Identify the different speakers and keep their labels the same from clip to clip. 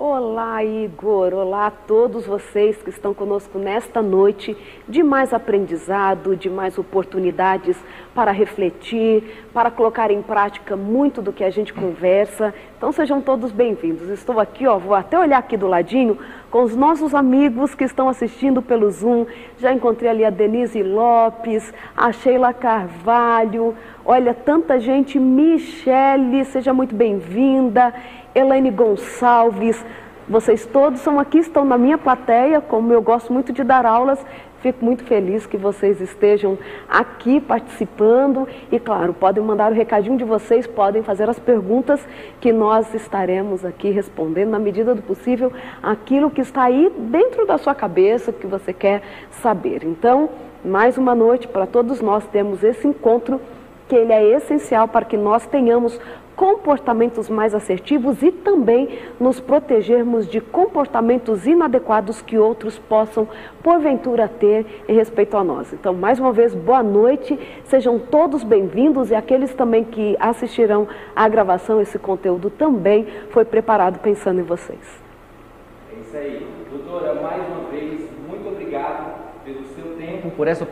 Speaker 1: Olá, Igor. Olá a todos vocês que estão conosco nesta noite de mais aprendizado, de mais oportunidades para refletir, para colocar em prática muito do que a gente conversa. Então sejam todos bem-vindos. Estou aqui, ó, vou até olhar aqui do ladinho com os nossos amigos que estão assistindo pelo Zoom. Já encontrei ali a Denise Lopes, a Sheila Carvalho. Olha, tanta gente. Michele, seja muito bem-vinda. Elaine Gonçalves, vocês todos são aqui, estão na minha plateia, como eu gosto muito de dar aulas, fico muito feliz que vocês estejam aqui participando e, claro, podem mandar o recadinho de vocês, podem fazer as perguntas que nós estaremos aqui respondendo na medida do possível aquilo que está aí dentro da sua cabeça, que você quer saber. Então, mais uma noite para todos nós temos esse encontro que ele é essencial para que nós tenhamos comportamentos mais assertivos e também nos protegermos de comportamentos inadequados que outros possam, porventura, ter em respeito a nós. Então, mais uma vez, boa noite, sejam todos bem-vindos e aqueles também que assistirão à gravação, esse conteúdo também foi preparado pensando em vocês.
Speaker 2: É isso aí. Doutora, mais uma vez, muito obrigado pelo seu tempo, por essa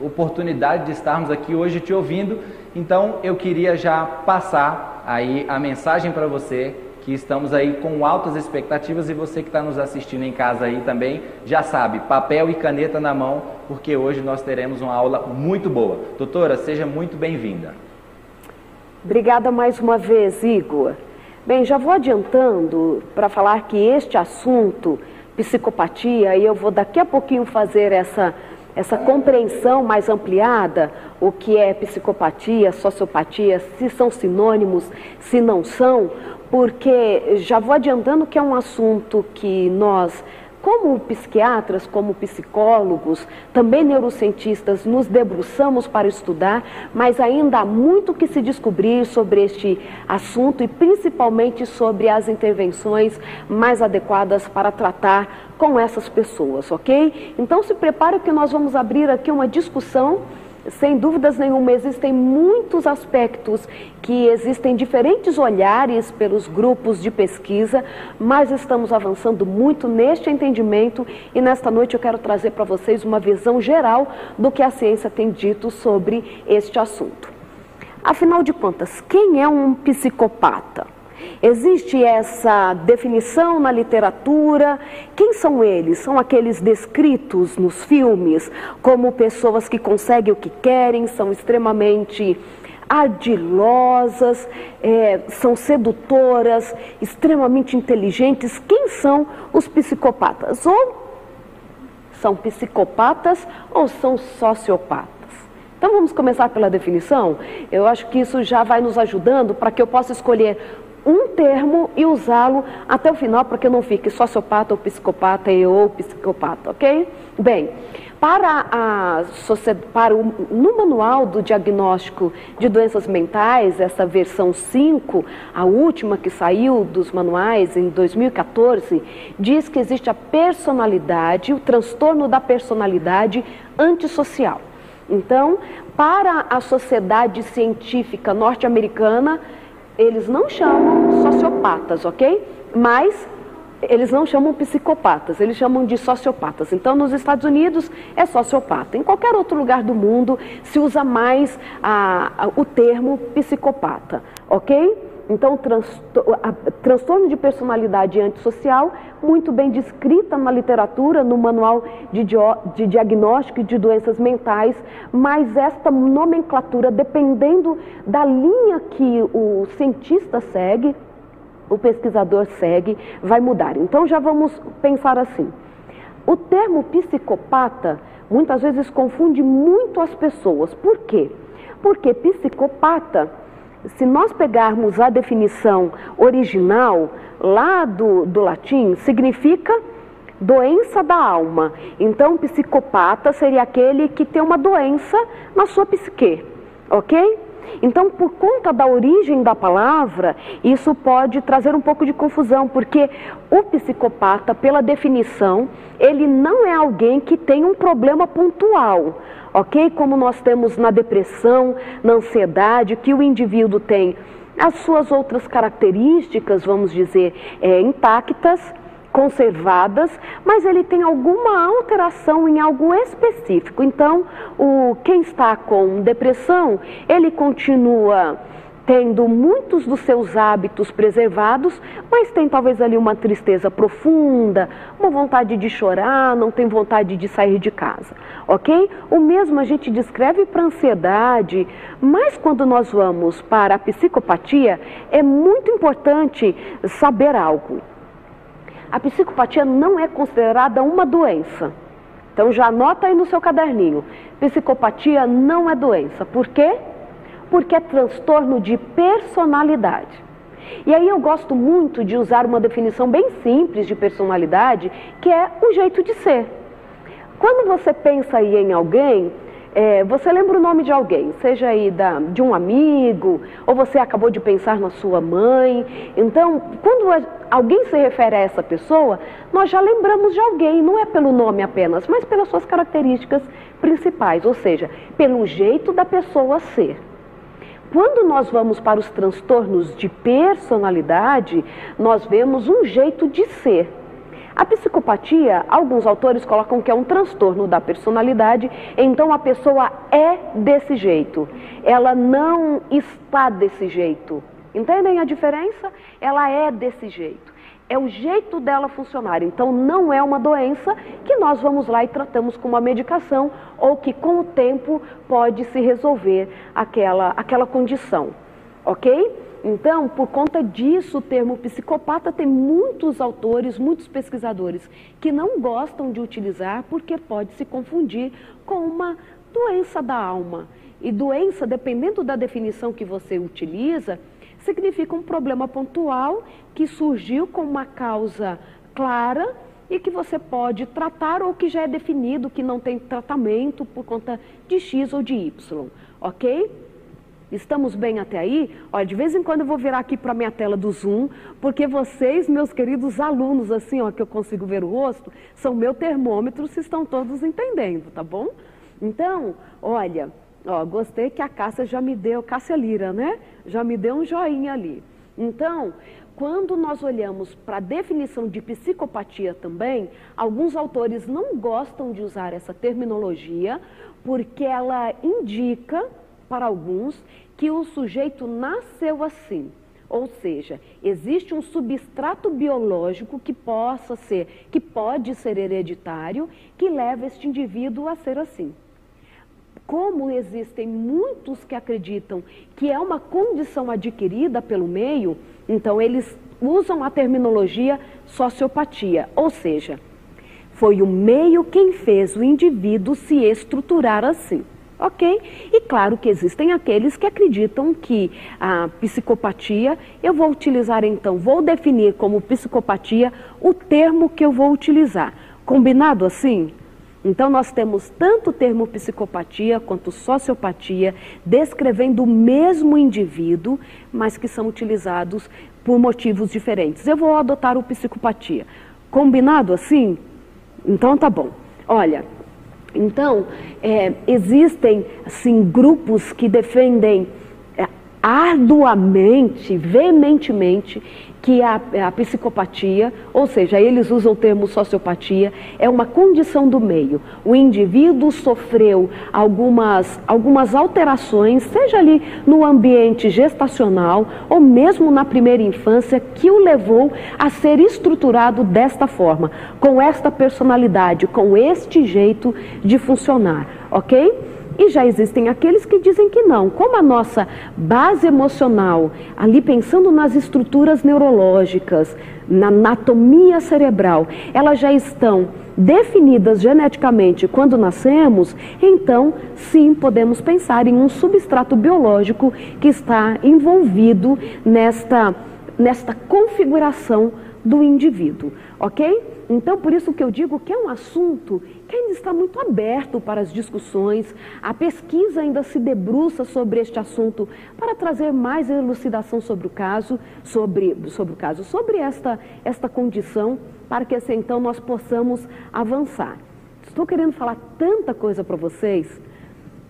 Speaker 2: oportunidade de estarmos aqui hoje te ouvindo então eu queria já passar aí a mensagem para você que estamos aí com altas expectativas e você que está nos assistindo em casa aí também já sabe, papel e caneta na mão, porque hoje nós teremos uma aula muito boa. Doutora, seja muito bem-vinda.
Speaker 1: Obrigada mais uma vez, Igor. Bem, já vou adiantando para falar que este assunto, psicopatia, e eu vou daqui a pouquinho fazer essa essa compreensão mais ampliada, o que é psicopatia, sociopatia, se são sinônimos, se não são, porque já vou adiantando que é um assunto que nós como psiquiatras, como psicólogos, também neurocientistas, nos debruçamos para estudar, mas ainda há muito que se descobrir sobre este assunto e principalmente sobre as intervenções mais adequadas para tratar com essas pessoas, ok? Então se prepare que nós vamos abrir aqui uma discussão sem dúvidas nenhuma, existem muitos aspectos que existem diferentes olhares pelos grupos de pesquisa, mas estamos avançando muito neste entendimento e nesta noite eu quero trazer para vocês uma visão geral do que a ciência tem dito sobre este assunto. Afinal de contas, quem é um psicopata? Existe essa definição na literatura. Quem são eles? São aqueles descritos nos filmes como pessoas que conseguem o que querem, são extremamente ardilosas, é, são sedutoras, extremamente inteligentes. Quem são os psicopatas? Ou são psicopatas ou são sociopatas? Então vamos começar pela definição? Eu acho que isso já vai nos ajudando para que eu possa escolher um termo e usá-lo até o final para que não fique sociopata ou psicopata e ou psicopata, ok? Bem, para a para o, no manual do diagnóstico de doenças mentais, essa versão 5, a última que saiu dos manuais em 2014, diz que existe a personalidade, o transtorno da personalidade antissocial. Então, para a sociedade científica norte-americana, eles não chamam sociopatas, ok? Mas eles não chamam psicopatas, eles chamam de sociopatas. Então, nos Estados Unidos é sociopata. Em qualquer outro lugar do mundo se usa mais a, a, o termo psicopata, ok? Então, transtorno de personalidade antissocial, muito bem descrita na literatura, no manual de, de diagnóstico de doenças mentais, mas esta nomenclatura, dependendo da linha que o cientista segue, o pesquisador segue, vai mudar. Então, já vamos pensar assim. O termo psicopata muitas vezes confunde muito as pessoas. Por quê? Porque psicopata se nós pegarmos a definição original lá do, do latim, significa doença da alma. Então, psicopata seria aquele que tem uma doença na sua psique, ok? Então, por conta da origem da palavra, isso pode trazer um pouco de confusão, porque o psicopata, pela definição, ele não é alguém que tem um problema pontual, ok? Como nós temos na depressão, na ansiedade, que o indivíduo tem as suas outras características, vamos dizer, é, intactas, conservadas, mas ele tem alguma alteração em algo específico. Então, o, quem está com depressão, ele continua tendo muitos dos seus hábitos preservados, mas tem talvez ali uma tristeza profunda, uma vontade de chorar, não tem vontade de sair de casa, ok? O mesmo a gente descreve para ansiedade, mas quando nós vamos para a psicopatia, é muito importante saber algo. A psicopatia não é considerada uma doença. Então já anota aí no seu caderninho. Psicopatia não é doença. Por quê? porque é transtorno de personalidade. E aí eu gosto muito de usar uma definição bem simples de personalidade, que é o jeito de ser. Quando você pensa aí em alguém, é, você lembra o nome de alguém, seja aí da, de um amigo, ou você acabou de pensar na sua mãe. Então, quando alguém se refere a essa pessoa, nós já lembramos de alguém, não é pelo nome apenas, mas pelas suas características principais, ou seja, pelo jeito da pessoa ser. Quando nós vamos para os transtornos de personalidade, nós vemos um jeito de ser. A psicopatia, alguns autores colocam que é um transtorno da personalidade, então a pessoa é desse jeito, ela não está desse jeito. Entendem a diferença? Ela é desse jeito é o jeito dela funcionar. Então, não é uma doença que nós vamos lá e tratamos com uma medicação ou que com o tempo pode se resolver aquela, aquela condição. Ok? Então, por conta disso, o termo psicopata tem muitos autores, muitos pesquisadores que não gostam de utilizar porque pode se confundir com uma doença da alma. E doença, dependendo da definição que você utiliza, significa um problema pontual que surgiu com uma causa clara e que você pode tratar ou que já é definido que não tem tratamento por conta de X ou de Y, ok? Estamos bem até aí? Olha, de vez em quando eu vou virar aqui para a minha tela do Zoom, porque vocês, meus queridos alunos, assim, ó, que eu consigo ver o rosto, são meu termômetro se estão todos entendendo, tá bom? Então, olha, Ó, gostei que a Cássia já me deu, Cássia Lira, né? Já me deu um joinha ali. Então, quando nós olhamos para a definição de psicopatia também, alguns autores não gostam de usar essa terminologia porque ela indica para alguns que o sujeito nasceu assim. Ou seja, existe um substrato biológico que possa ser, que pode ser hereditário, que leva este indivíduo a ser assim como existem muitos que acreditam que é uma condição adquirida pelo meio, então eles usam a terminologia sociopatia, ou seja, foi o meio quem fez o indivíduo se estruturar assim. Ok? E claro que existem aqueles que acreditam que a psicopatia, eu vou utilizar então, vou definir como psicopatia o termo que eu vou utilizar. Combinado assim? Então, nós temos tanto o termo psicopatia quanto sociopatia descrevendo o mesmo indivíduo, mas que são utilizados por motivos diferentes. Eu vou adotar o psicopatia. Combinado assim? Então, tá bom. Olha, então, é, existem, assim, grupos que defendem é, arduamente, veementemente, que a, a psicopatia, ou seja, eles usam o termo sociopatia, é uma condição do meio. O indivíduo sofreu algumas, algumas alterações, seja ali no ambiente gestacional ou mesmo na primeira infância, que o levou a ser estruturado desta forma, com esta personalidade, com este jeito de funcionar, ok? E já existem aqueles que dizem que não. Como a nossa base emocional, ali pensando nas estruturas neurológicas, na anatomia cerebral, elas já estão definidas geneticamente quando nascemos, então sim podemos pensar em um substrato biológico que está envolvido nesta, nesta configuração do indivíduo, ok? Então, por isso que eu digo que é um assunto ainda está muito aberto para as discussões. A pesquisa ainda se debruça sobre este assunto para trazer mais elucidação sobre o caso, sobre, sobre o caso, sobre esta, esta condição, para que assim então nós possamos avançar. Estou querendo falar tanta coisa para vocês.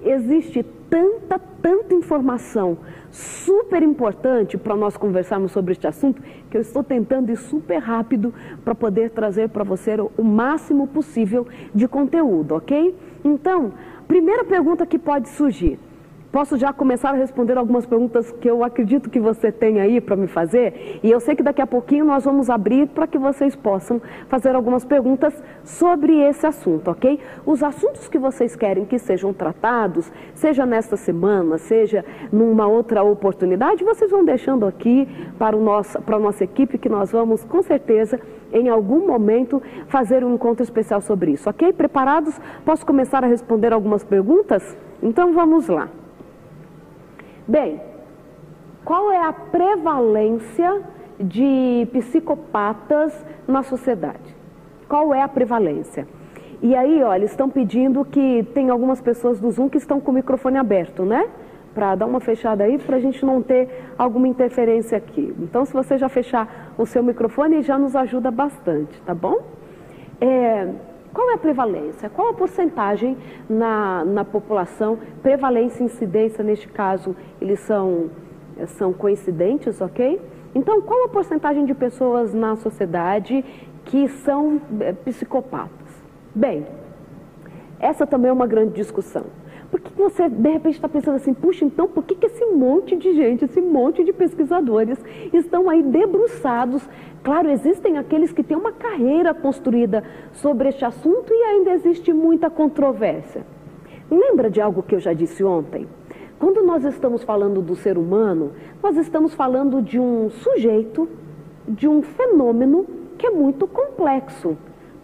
Speaker 1: existe tanta, tanta informação super importante para nós conversarmos sobre este assunto que eu estou tentando ir super rápido para poder trazer para você o máximo possível de conteúdo, ok? Então, primeira pergunta que pode surgir: Posso já começar a responder algumas perguntas que eu acredito que você tem aí para me fazer? E eu sei que daqui a pouquinho nós vamos abrir para que vocês possam fazer algumas perguntas sobre esse assunto, ok? Os assuntos que vocês querem que sejam tratados, seja nesta semana, seja numa outra oportunidade, vocês vão deixando aqui para, o nosso, para a nossa equipe que nós vamos, com certeza, em algum momento, fazer um encontro especial sobre isso, ok? Preparados? Posso começar a responder algumas perguntas? Então vamos lá. Bem, qual é a prevalência de psicopatas na sociedade? Qual é a prevalência? E aí, olha, estão pedindo que tem algumas pessoas do Zoom que estão com o microfone aberto, né? Para dar uma fechada aí, para a gente não ter alguma interferência aqui. Então, se você já fechar o seu microfone, já nos ajuda bastante, tá bom? É, qual é a prevalência? Qual a porcentagem na, na população? Prevalência e incidência, neste caso, eles são, são coincidentes, ok? Então, qual a porcentagem de pessoas na sociedade que são é, psicopatas? Bem, essa também é uma grande discussão. Por que você, de repente, está pensando assim, puxa, então por que, que esse monte de gente, esse monte de pesquisadores estão aí debruçados? Claro, existem aqueles que têm uma carreira construída sobre este assunto e ainda existe muita controvérsia. Lembra de algo que eu já disse ontem? Quando nós estamos falando do ser humano, nós estamos falando de um sujeito, de um fenômeno que é muito complexo.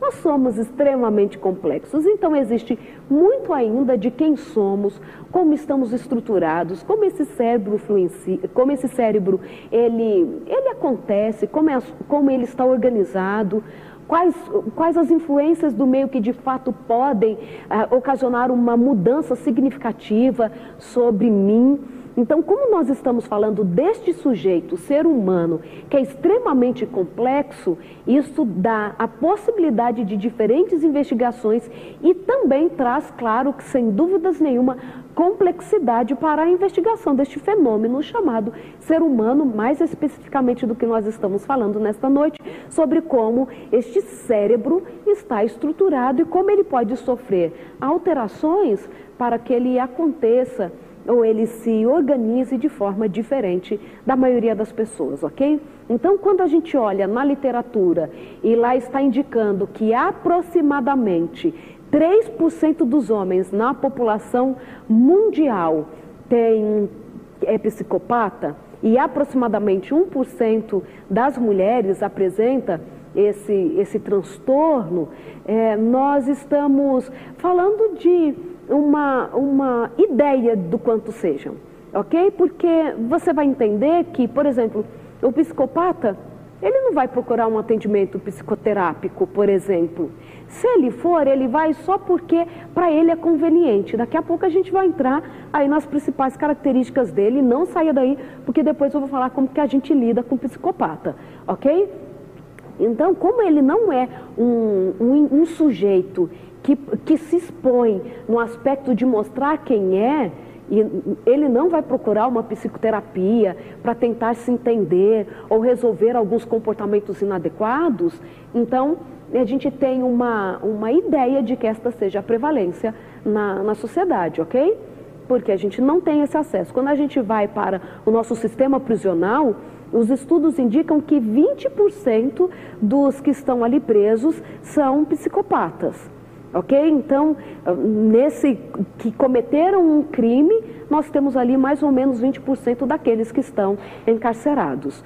Speaker 1: Nós somos extremamente complexos, então existe muito ainda de quem somos, como estamos estruturados, como esse cérebro influencia, como esse cérebro ele, ele acontece, como, é, como ele está organizado, quais, quais as influências do meio que de fato podem uh, ocasionar uma mudança significativa sobre mim. Então, como nós estamos falando deste sujeito, ser humano, que é extremamente complexo, isso dá a possibilidade de diferentes investigações e também traz, claro, que sem dúvidas nenhuma, complexidade para a investigação deste fenômeno chamado ser humano, mais especificamente do que nós estamos falando nesta noite, sobre como este cérebro está estruturado e como ele pode sofrer alterações para que ele aconteça ou ele se organize de forma diferente da maioria das pessoas, ok? Então, quando a gente olha na literatura e lá está indicando que aproximadamente 3% dos homens na população mundial tem, é psicopata e aproximadamente 1% das mulheres apresenta esse, esse transtorno, é, nós estamos falando de uma, uma ideia do quanto sejam, ok? Porque você vai entender que, por exemplo, o psicopata, ele não vai procurar um atendimento psicoterápico, por exemplo. Se ele for, ele vai só porque para ele é conveniente. Daqui a pouco a gente vai entrar aí nas principais características dele. Não saia daí, porque depois eu vou falar como que a gente lida com psicopata, ok? Então, como ele não é um, um, um sujeito que, que se expõe no aspecto de mostrar quem é, e ele não vai procurar uma psicoterapia para tentar se entender ou resolver alguns comportamentos inadequados, então a gente tem uma, uma ideia de que esta seja a prevalência na, na sociedade, ok? Porque a gente não tem esse acesso. Quando a gente vai para o nosso sistema prisional, os estudos indicam que 20% dos que estão ali presos são psicopatas. Ok? Então, nesse que cometeram um crime, nós temos ali mais ou menos 20% daqueles que estão encarcerados.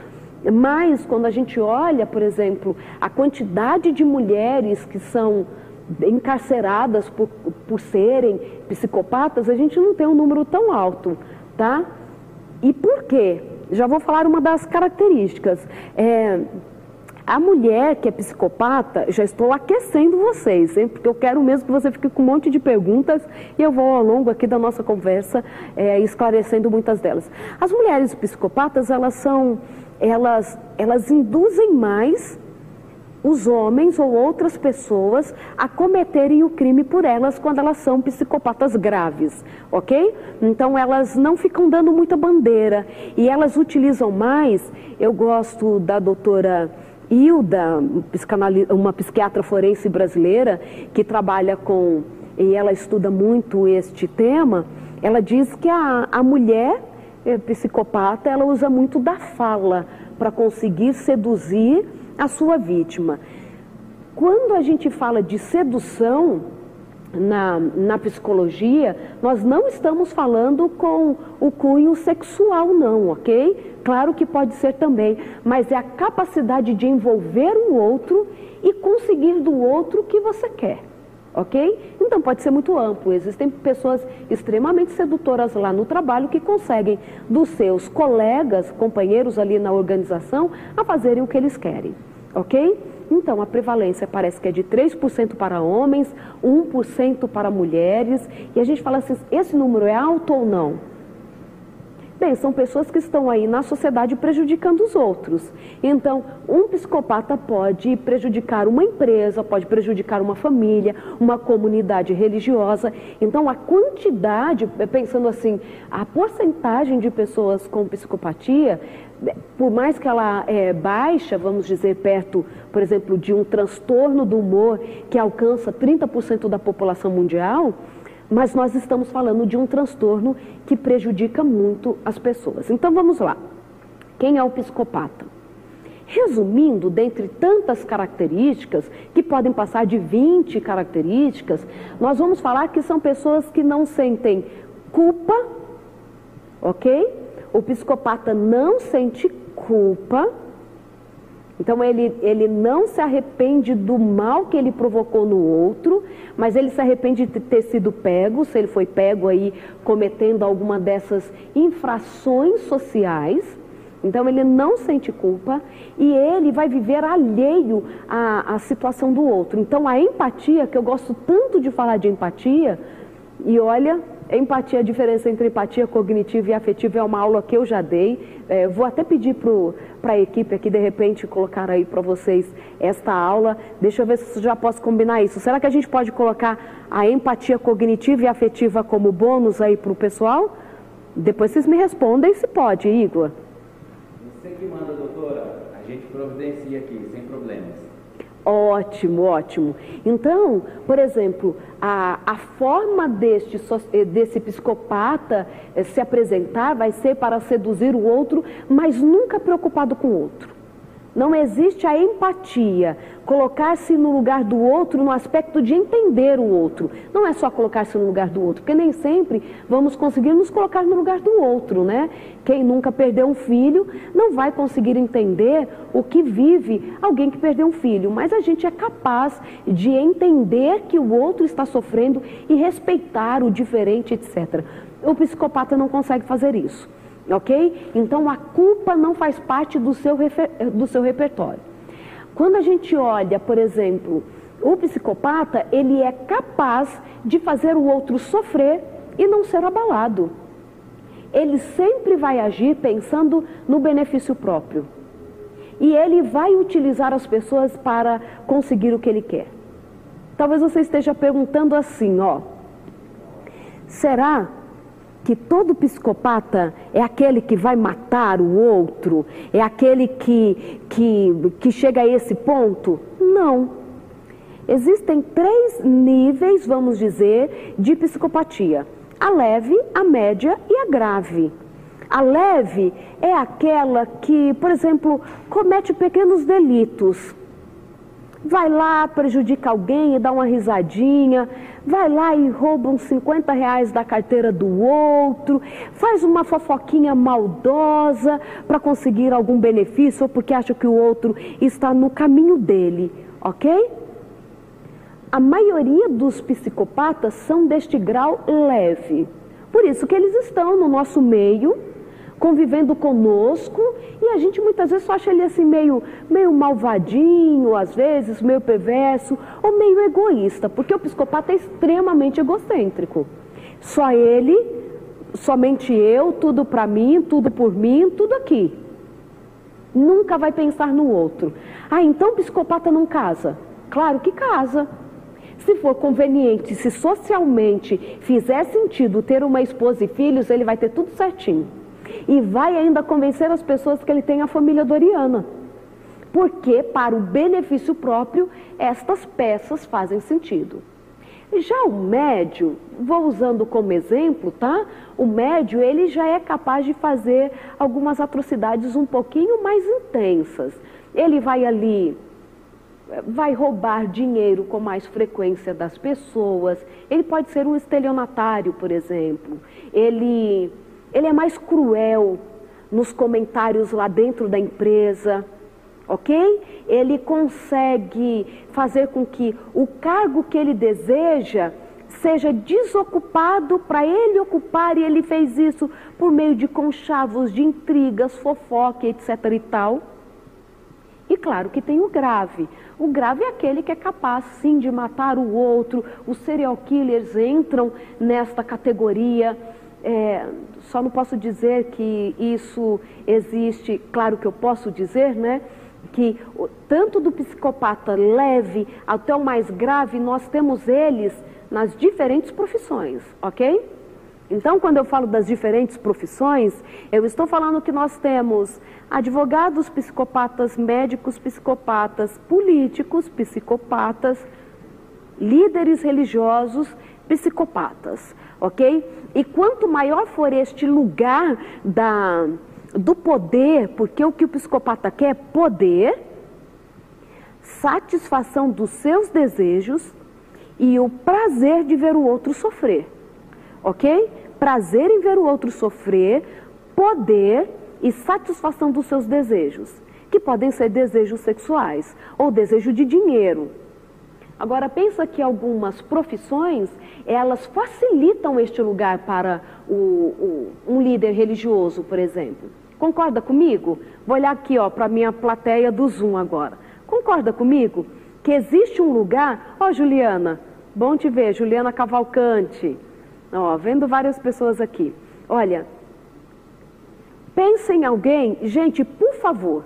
Speaker 1: Mas, quando a gente olha, por exemplo, a quantidade de mulheres que são encarceradas por, por serem psicopatas, a gente não tem um número tão alto, tá? E por quê? Já vou falar uma das características. É, a mulher que é psicopata, já estou aquecendo vocês, hein? porque eu quero mesmo que você fique com um monte de perguntas e eu vou ao longo aqui da nossa conversa é, esclarecendo muitas delas. As mulheres psicopatas, elas são, elas, elas induzem mais os homens ou outras pessoas a cometerem o crime por elas quando elas são psicopatas graves, ok? Então elas não ficam dando muita bandeira e elas utilizam mais. Eu gosto da doutora Hilda, uma psiquiatra forense brasileira que trabalha com e ela estuda muito este tema. Ela diz que a, a mulher eh, psicopata ela usa muito da fala para conseguir seduzir a sua vítima. Quando a gente fala de sedução na, na psicologia, nós não estamos falando com o cunho sexual, não, ok? Claro que pode ser também, mas é a capacidade de envolver o outro e conseguir do outro o que você quer ok? Então pode ser muito amplo. Existem pessoas extremamente sedutoras lá no trabalho que conseguem dos seus colegas, companheiros ali na organização, a fazerem o que eles querem, ok? Então a prevalência parece que é de 3% para homens, 1% para mulheres, e a gente fala assim: esse número é alto ou não? Bem, são pessoas que estão aí na sociedade prejudicando os outros. Então, um psicopata pode prejudicar uma empresa, pode prejudicar uma família, uma comunidade religiosa. Então, a quantidade, pensando assim, a porcentagem de pessoas com psicopatia, por mais que ela é baixa, vamos dizer, perto, por exemplo, de um transtorno do humor que alcança 30% da população mundial, mas nós estamos falando de um transtorno que prejudica muito as pessoas. Então vamos lá. Quem é o psicopata? Resumindo, dentre tantas características, que podem passar de 20 características, nós vamos falar que são pessoas que não sentem culpa, ok? O psicopata não sente culpa então ele, ele não se arrepende do mal que ele provocou no outro, mas ele se arrepende de ter sido pego, se ele foi pego aí cometendo alguma dessas infrações sociais. Então ele não sente culpa e ele vai viver alheio à, à situação do outro. Então a empatia, que eu gosto tanto de falar de empatia, e olha, Empatia, a diferença entre empatia cognitiva e afetiva é uma aula que eu já dei. É, vou até pedir para a equipe aqui, de repente, colocar aí para vocês esta aula. Deixa eu ver se já posso combinar isso. Será que a gente pode colocar a empatia cognitiva e afetiva como bônus aí para o pessoal? Depois vocês me respondem se pode, Igor.
Speaker 2: Você que manda, doutora. A gente providencia aqui, sem problemas.
Speaker 1: Ótimo, ótimo. Então, por exemplo, a, a forma deste, eh, desse psicopata eh, se apresentar vai ser para seduzir o outro, mas nunca preocupado com o outro. Não existe a empatia, colocar-se no lugar do outro no aspecto de entender o outro. Não é só colocar-se no lugar do outro, porque nem sempre vamos conseguir nos colocar no lugar do outro, né? Quem nunca perdeu um filho não vai conseguir entender o que vive alguém que perdeu um filho, mas a gente é capaz de entender que o outro está sofrendo e respeitar o diferente, etc. O psicopata não consegue fazer isso ok? Então a culpa não faz parte do seu, do seu repertório. Quando a gente olha, por exemplo, o psicopata, ele é capaz de fazer o outro sofrer e não ser abalado. Ele sempre vai agir pensando no benefício próprio. E ele vai utilizar as pessoas para conseguir o que ele quer. Talvez você esteja perguntando assim, ó. Será que todo psicopata é aquele que vai matar o outro? É aquele que, que, que chega a esse ponto? Não. Existem três níveis, vamos dizer, de psicopatia: a leve, a média e a grave. A leve é aquela que, por exemplo, comete pequenos delitos vai lá, prejudica alguém e dá uma risadinha, vai lá e rouba uns 50 reais da carteira do outro, faz uma fofoquinha maldosa para conseguir algum benefício ou porque acha que o outro está no caminho dele, ok? A maioria dos psicopatas são deste grau leve. Por isso que eles estão no nosso meio convivendo conosco e a gente muitas vezes só acha ele assim meio, meio malvadinho, às vezes, meio perverso ou meio egoísta, porque o psicopata é extremamente egocêntrico. Só ele, somente eu, tudo para mim, tudo por mim, tudo aqui. nunca vai pensar no outro. Ah, então o psicopata não casa? Claro que casa. Se for conveniente, se socialmente fizer sentido ter uma esposa e filhos, ele vai ter tudo certinho. E vai ainda convencer as pessoas que ele tem a família doriana. Porque, para o benefício próprio, estas peças fazem sentido. Já o médio, vou usando como exemplo, tá? O médio, ele já é capaz de fazer algumas atrocidades um pouquinho mais intensas. Ele vai ali vai roubar dinheiro com mais frequência das pessoas, ele pode ser um estelionatário, por exemplo. Ele, ele é mais cruel nos comentários lá dentro da empresa, ok? Ele consegue fazer com que o cargo que ele deseja seja desocupado para ele ocupar, e ele fez isso por meio de conchavos, de intrigas, fofoca, etc. e tal. E claro que tem o grave. O grave é aquele que é capaz, sim, de matar o outro. Os serial killers entram nesta categoria. É, só não posso dizer que isso existe, claro que eu posso dizer, né? Que tanto do psicopata leve até o mais grave, nós temos eles nas diferentes profissões, ok? Então, quando eu falo das diferentes profissões, eu estou falando que nós temos advogados psicopatas, médicos psicopatas, políticos psicopatas, líderes religiosos psicopatas, ok? E quanto maior for este lugar da, do poder, porque o que o psicopata quer é poder, satisfação dos seus desejos e o prazer de ver o outro sofrer ok? Prazer em ver o outro sofrer, poder e satisfação dos seus desejos, que podem ser desejos sexuais ou desejo de dinheiro. Agora pensa que algumas profissões elas facilitam este lugar para o, o, um líder religioso, por exemplo. Concorda comigo? Vou olhar aqui ó para a minha plateia do Zoom agora. Concorda comigo que existe um lugar? Ó, Juliana, bom te ver, Juliana Cavalcante. Ó, vendo várias pessoas aqui. Olha, pense em alguém, gente, por favor.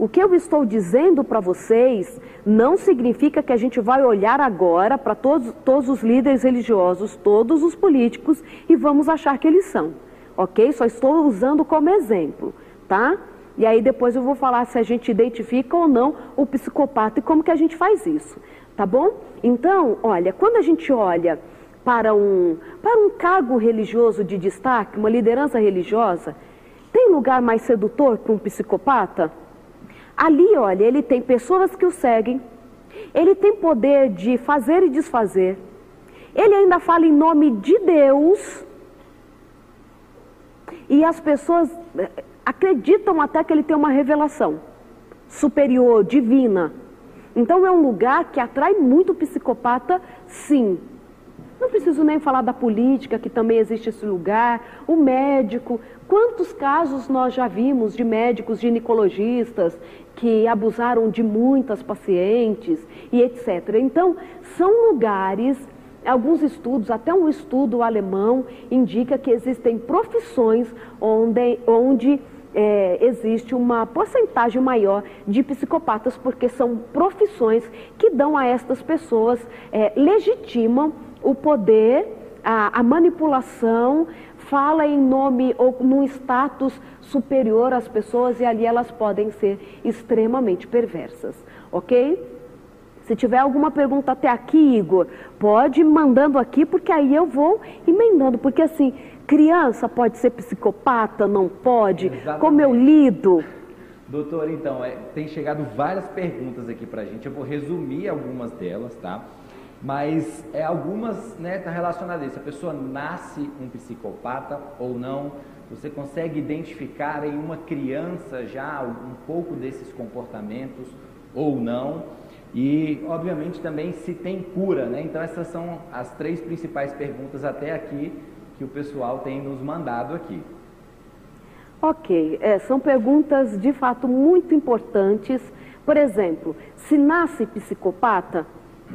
Speaker 1: O que eu estou dizendo para vocês não significa que a gente vai olhar agora para todos, todos os líderes religiosos, todos os políticos e vamos achar que eles são, ok? Só estou usando como exemplo, tá? E aí depois eu vou falar se a gente identifica ou não o psicopata e como que a gente faz isso, tá bom? Então, olha, quando a gente olha para um, para um cargo religioso de destaque, uma liderança religiosa, tem lugar mais sedutor que um psicopata? Ali, olha, ele tem pessoas que o seguem, ele tem poder de fazer e desfazer, ele ainda fala em nome de Deus, e as pessoas eh, acreditam até que ele tem uma revelação superior, divina. Então é um lugar que atrai muito psicopata, sim. Não preciso nem falar da política, que também existe esse lugar, o médico. Quantos casos nós já vimos de médicos ginecologistas que abusaram de muitas pacientes e etc. Então, são lugares, alguns estudos, até um estudo alemão indica que existem profissões onde, onde é, existe uma porcentagem maior de psicopatas, porque são profissões que dão a estas pessoas, é, legitimam o poder, a, a manipulação, fala em nome ou num status superior às pessoas e ali elas podem ser extremamente perversas, ok? Se tiver alguma pergunta até aqui, Igor, pode ir mandando aqui, porque aí eu vou emendando. Porque assim, criança pode ser psicopata, não pode? Exatamente. Como eu lido?
Speaker 2: Doutor, então, é, tem chegado várias perguntas aqui pra gente. Eu vou resumir algumas delas, tá? Mas é algumas, né, tá relacionado a isso. A pessoa nasce um psicopata ou não? Você consegue identificar em uma criança já um pouco desses comportamentos ou não? E, obviamente, também se tem cura, né? Então, essas são as três principais perguntas até aqui que o pessoal tem nos mandado aqui.
Speaker 1: Ok, é, são perguntas de fato muito importantes. Por exemplo, se nasce psicopata,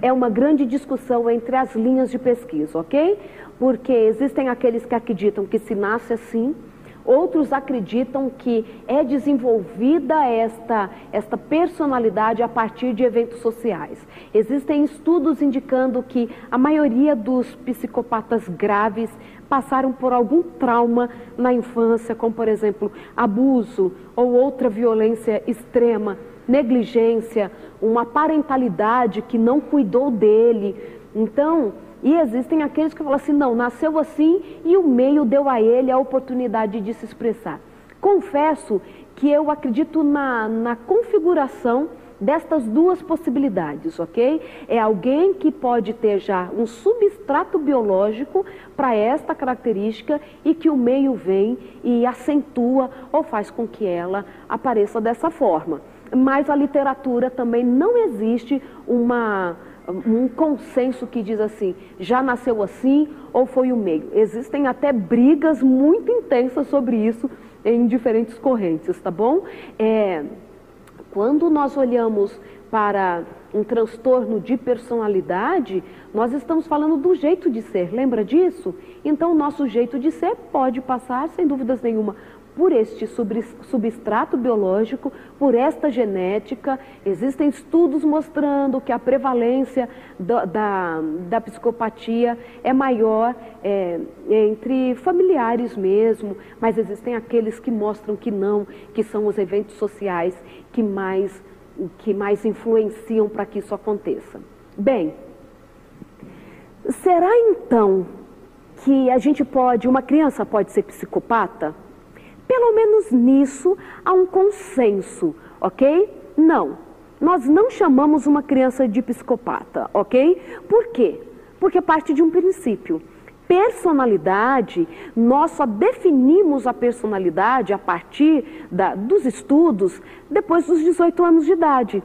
Speaker 1: é uma grande discussão entre as linhas de pesquisa, ok? Porque existem aqueles que acreditam que se nasce assim, Outros acreditam que é desenvolvida esta, esta personalidade a partir de eventos sociais. Existem estudos indicando que a maioria dos psicopatas graves passaram por algum trauma na infância, como por exemplo abuso ou outra violência extrema, negligência, uma parentalidade que não cuidou dele. Então, e existem aqueles que falam assim: não, nasceu assim e o meio deu a ele a oportunidade de se expressar. Confesso que eu acredito na, na configuração destas duas possibilidades, ok? É alguém que pode ter já um substrato biológico para esta característica e que o meio vem e acentua ou faz com que ela apareça dessa forma. Mas a literatura também não existe uma um consenso que diz assim, já nasceu assim ou foi o meio. Existem até brigas muito intensas sobre isso em diferentes correntes, tá bom? É, quando nós olhamos para um transtorno de personalidade, nós estamos falando do jeito de ser, lembra disso? Então, o nosso jeito de ser pode passar, sem dúvidas nenhuma, por este substrato biológico, por esta genética. Existem estudos mostrando que a prevalência da, da, da psicopatia é maior é, entre familiares mesmo, mas existem aqueles que mostram que não, que são os eventos sociais que mais, que mais influenciam para que isso aconteça. Bem, será então que a gente pode, uma criança pode ser psicopata? Pelo menos nisso há um consenso, ok? Não, nós não chamamos uma criança de psicopata, ok? Por quê? Porque parte de um princípio. Personalidade, nós só definimos a personalidade a partir da, dos estudos depois dos 18 anos de idade.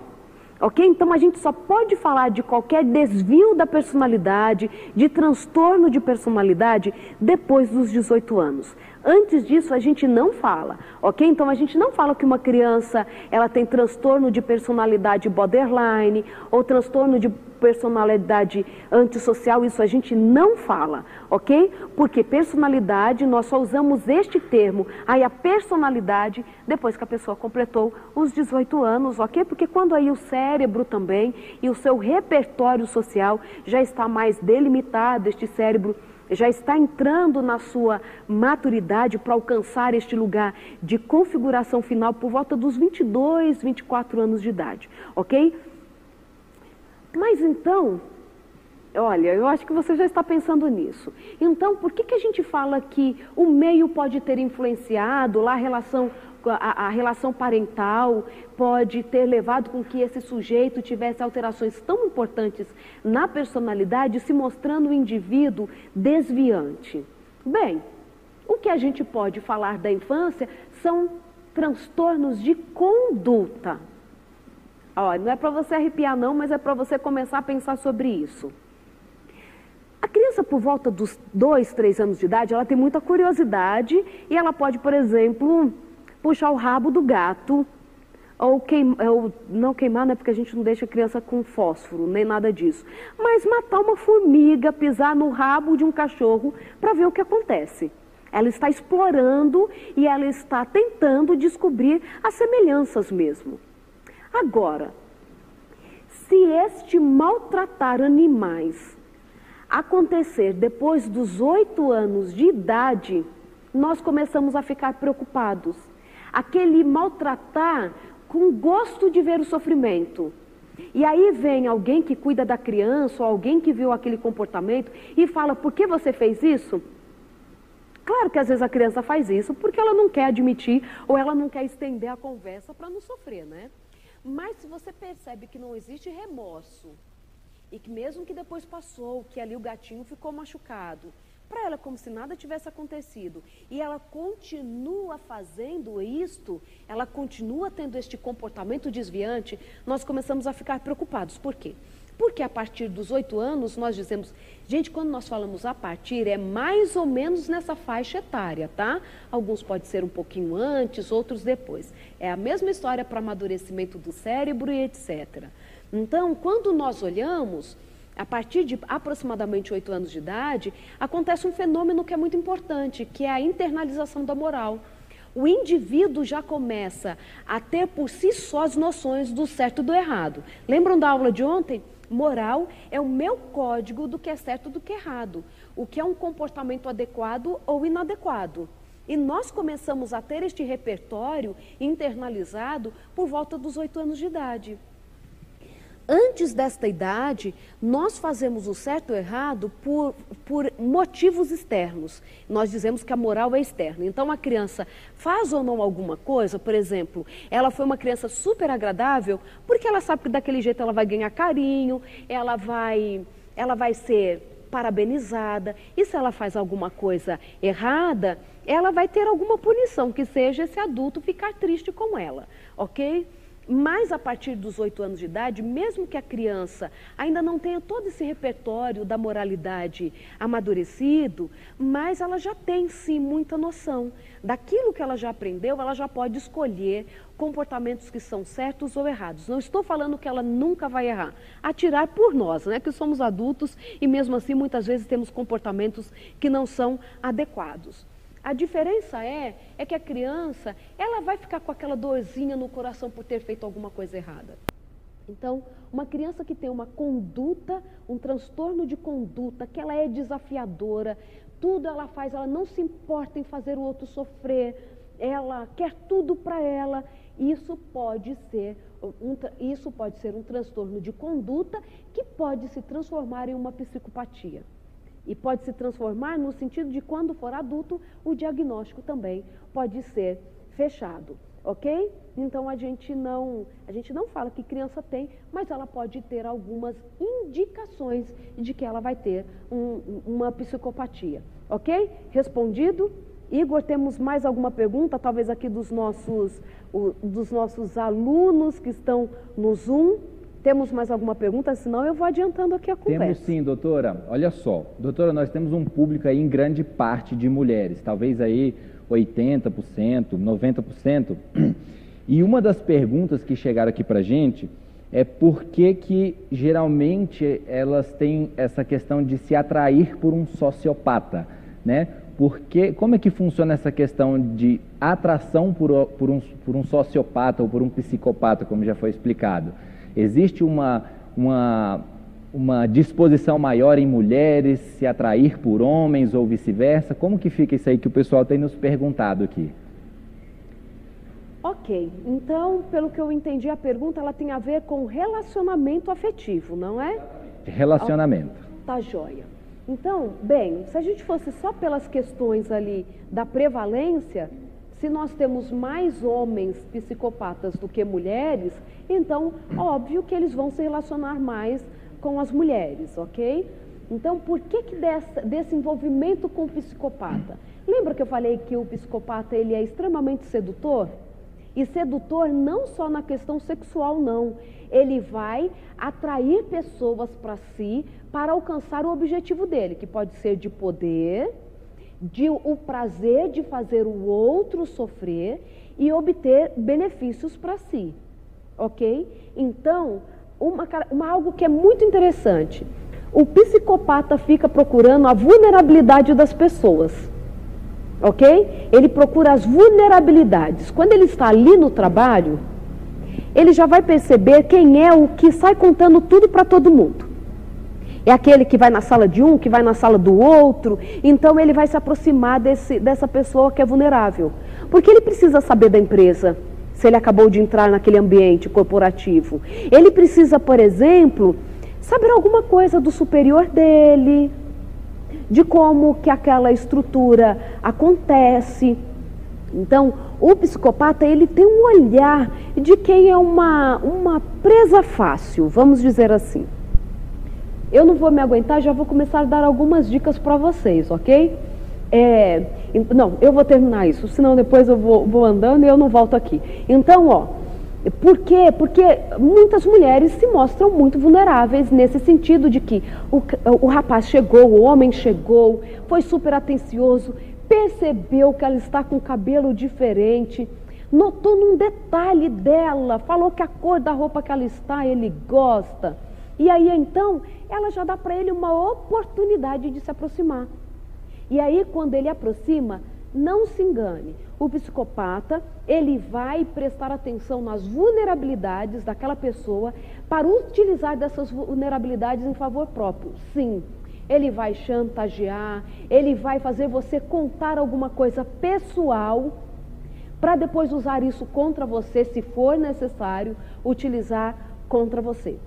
Speaker 1: Ok? Então a gente só pode falar de qualquer desvio da personalidade, de transtorno de personalidade, depois dos 18 anos. Antes disso, a gente não fala, ok? Então, a gente não fala que uma criança ela tem transtorno de personalidade borderline ou transtorno de personalidade antissocial, isso a gente não fala, ok? Porque personalidade, nós só usamos este termo, aí a personalidade, depois que a pessoa completou os 18 anos, ok? Porque quando aí o cérebro também e o seu repertório social já está mais delimitado, este cérebro já está entrando na sua maturidade para alcançar este lugar de configuração final por volta dos 22, 24 anos de idade, ok? Mas então, olha, eu acho que você já está pensando nisso. Então, por que, que a gente fala que o meio pode ter influenciado lá a relação a, relação parental pode ter levado com que esse sujeito tivesse alterações tão importantes na personalidade, se mostrando um indivíduo desviante. Bem, o que a gente pode falar da infância são transtornos de conduta. Olha, não é para você arrepiar não, mas é para você começar a pensar sobre isso. A criança por volta dos dois, três anos de idade, ela tem muita curiosidade e ela pode, por exemplo, puxar o rabo do gato, ou, queimar, ou não queimar, né, porque a gente não deixa a criança com fósforo, nem nada disso, mas matar uma formiga, pisar no rabo de um cachorro para ver o que acontece. Ela está explorando e ela está tentando descobrir as semelhanças mesmo. Agora, se este maltratar animais acontecer depois dos oito anos de idade, nós começamos a ficar preocupados aquele maltratar com gosto de ver o sofrimento. E aí vem alguém que cuida da criança, ou alguém que viu aquele comportamento e fala: por que você fez isso? Claro que às vezes a criança faz isso porque ela não quer admitir ou ela não quer estender a conversa para não sofrer, né? Mas se você percebe que não existe remorso e que mesmo que depois passou, que ali o gatinho ficou machucado, para ela como se nada tivesse acontecido. E ela continua fazendo isto, ela continua tendo este comportamento desviante, nós começamos a ficar preocupados. Por quê? Porque a partir dos oito anos nós dizemos, gente, quando nós falamos a partir, é mais ou menos nessa faixa etária, tá? Alguns pode ser um pouquinho antes, outros depois. É a mesma história para amadurecimento do cérebro e etc. Então, quando nós olhamos, a partir de aproximadamente oito anos de idade, acontece um fenômeno que é muito importante, que é a internalização da moral. O indivíduo já começa a ter por si só as noções do certo e do errado. Lembram da aula de ontem? Moral é o meu código do que é certo e do que é errado, o que é um comportamento adequado ou inadequado. E nós começamos a ter este repertório internalizado por volta dos oito anos de idade. Antes desta idade, nós fazemos o certo ou errado por, por motivos externos. Nós dizemos que a moral é externa. Então, a criança faz ou não alguma coisa, por exemplo, ela foi uma criança super agradável, porque ela sabe que daquele jeito ela vai ganhar carinho, ela vai, ela vai ser parabenizada. E se ela faz alguma coisa errada, ela vai ter alguma punição, que seja esse adulto ficar triste com ela, ok? Mas a partir dos oito anos de idade, mesmo que a criança ainda não tenha todo esse repertório da moralidade amadurecido, mas ela já tem sim muita noção daquilo que ela já aprendeu, ela já pode escolher comportamentos que são certos ou errados. Não estou falando que ela nunca vai errar. Atirar por nós, né, que somos adultos e mesmo assim muitas vezes temos comportamentos que não são adequados. A diferença é, é que a criança, ela vai ficar com aquela dorzinha no coração por ter feito alguma coisa errada. Então, uma criança que tem uma conduta, um transtorno de conduta, que ela é desafiadora, tudo ela faz, ela não se importa em fazer o outro sofrer, ela quer tudo para ela, isso pode ser um, isso pode ser um transtorno de conduta que pode se transformar em uma psicopatia. E pode se transformar no sentido de quando for adulto, o diagnóstico também pode ser fechado, ok? Então a gente não, a gente não fala que criança tem, mas ela pode ter algumas indicações de que ela vai ter um, uma psicopatia, ok? Respondido? Igor, temos mais alguma pergunta, talvez aqui dos nossos, dos nossos alunos que estão no Zoom? Temos mais alguma pergunta? Senão eu vou adiantando aqui a conversa.
Speaker 2: Temos sim, doutora. Olha só, doutora, nós temos um público aí em grande parte de mulheres, talvez aí 80%, 90%. E uma das perguntas que chegaram aqui para gente é por que que geralmente elas têm essa questão de se atrair por um sociopata, né? Porque, como é que funciona essa questão de atração por, por, um, por um sociopata ou por um psicopata, como já foi explicado? Existe uma, uma, uma disposição maior em mulheres se atrair por homens ou vice-versa? Como que fica isso aí que o pessoal tem nos perguntado aqui?
Speaker 1: Ok, então, pelo que eu entendi, a pergunta ela tem a ver com relacionamento afetivo, não é?
Speaker 2: Relacionamento.
Speaker 1: Tá joia. Então, bem, se a gente fosse só pelas questões ali da prevalência, se nós temos mais homens psicopatas do que mulheres, então, óbvio que eles vão se relacionar mais com as mulheres, ok? Então, por que, que desse, desse envolvimento com o psicopata? Lembra que eu falei que o psicopata ele é extremamente sedutor? E sedutor não só na questão sexual, não. Ele vai atrair pessoas para si para alcançar o objetivo dele, que pode ser de poder, de o prazer de fazer o outro sofrer e obter benefícios para si. Ok? Então, uma, uma, algo que é muito interessante. O psicopata fica procurando a vulnerabilidade das pessoas. Ok? Ele procura as vulnerabilidades. Quando ele está ali no trabalho, ele já vai perceber quem é o que sai contando tudo para todo mundo. É aquele que vai na sala de um, que vai na sala do outro. Então ele vai se aproximar desse, dessa pessoa que é vulnerável. Porque ele precisa saber da empresa, se ele acabou de entrar naquele ambiente corporativo. Ele precisa, por exemplo, saber alguma coisa do superior dele, de como que aquela estrutura acontece. Então, o psicopata, ele tem um olhar de quem é uma, uma presa fácil, vamos dizer assim. Eu não vou me aguentar, já vou começar a dar algumas dicas para vocês, ok? É, não, eu vou terminar isso, senão depois eu vou, vou andando e eu não volto aqui. Então, ó, por quê? Porque muitas mulheres se mostram muito vulneráveis nesse sentido de que o, o rapaz chegou, o homem chegou, foi super atencioso, percebeu que ela está com cabelo diferente, notou num detalhe dela, falou que a cor da roupa que ela está ele gosta E aí então, ela já dá para ele uma oportunidade de se aproximar. E aí, quando ele aproxima, não se engane. O psicopata, ele vai prestar atenção nas vulnerabilidades daquela pessoa para utilizar dessas vulnerabilidades em favor próprio. Sim, ele vai chantagear, ele vai fazer você contar alguma coisa pessoal para depois usar isso contra você, se for necessário, utilizar contra você.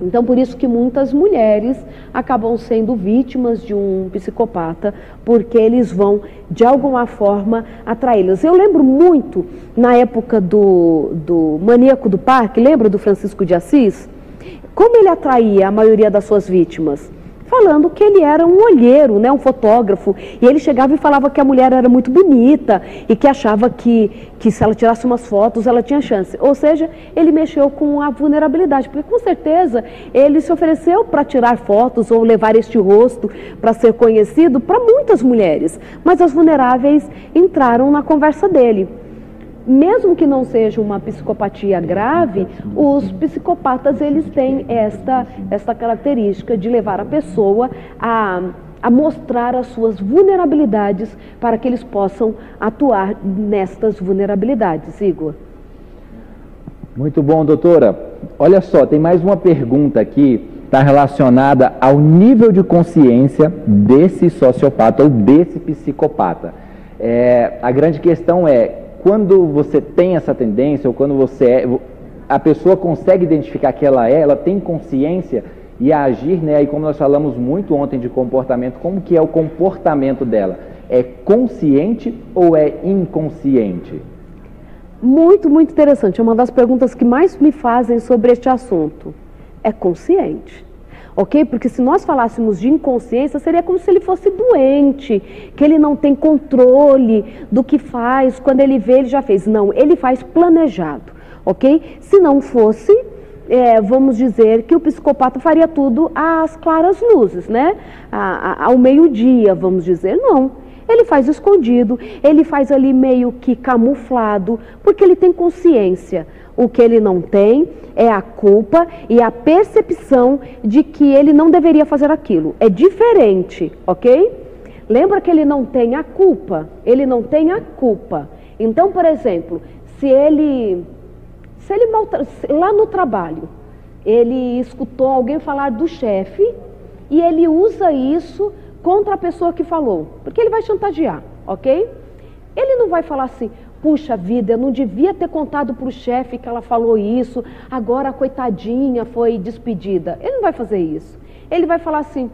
Speaker 1: Então, por isso que muitas mulheres acabam sendo vítimas de um psicopata, porque eles vão, de alguma forma, atraí-las. Eu lembro muito, na época do, do Maníaco do Parque, lembra do Francisco de Assis? Como ele atraía a maioria das suas vítimas? Falando que ele era um olheiro, né, um fotógrafo, e ele chegava e falava que a mulher era muito bonita e que achava que, que se ela tirasse umas fotos ela tinha chance. Ou seja, ele mexeu com a vulnerabilidade, porque com certeza ele se ofereceu para tirar fotos ou levar este rosto para ser conhecido para muitas mulheres, mas as vulneráveis entraram na conversa dele mesmo que não seja uma psicopatia grave, os psicopatas eles têm esta, esta característica de levar a pessoa a, a mostrar as suas vulnerabilidades para que eles possam atuar nestas vulnerabilidades. Igor.
Speaker 2: Muito bom, doutora. Olha só, tem mais uma pergunta aqui, está relacionada ao nível de consciência desse sociopata ou desse psicopata. É, a grande questão é quando você tem essa tendência, ou quando você é, a pessoa consegue identificar que ela é, ela tem consciência e agir, né? Aí como nós falamos muito ontem de comportamento, como que é o comportamento dela? É consciente ou é inconsciente?
Speaker 1: Muito, muito interessante. É uma das perguntas que mais me fazem sobre este assunto. É consciente ok? Porque se nós falássemos de inconsciência, seria como se ele fosse doente, que ele não tem controle do que faz, quando ele vê, ele já fez. Não, ele faz planejado, ok? Se não fosse, é, vamos dizer que o psicopata faria tudo às claras luzes, né? A, a, ao meio-dia, vamos dizer. Não. Ele faz escondido, ele faz ali meio que camuflado, porque ele tem consciência. O que ele não tem é a culpa e a percepção de que ele não deveria fazer aquilo. É diferente, ok? Lembra que ele não tem a culpa? Ele não tem a culpa. Então, por exemplo, se ele, se ele lá no trabalho, ele escutou alguém falar do chefe e ele usa isso contra a pessoa que falou, porque ele vai chantagear, ok? Ele não vai falar assim, Puxa vida, eu não devia ter contado para o chefe que ela falou isso, agora a coitadinha foi despedida. Ele não vai fazer isso. Ele vai falar assim: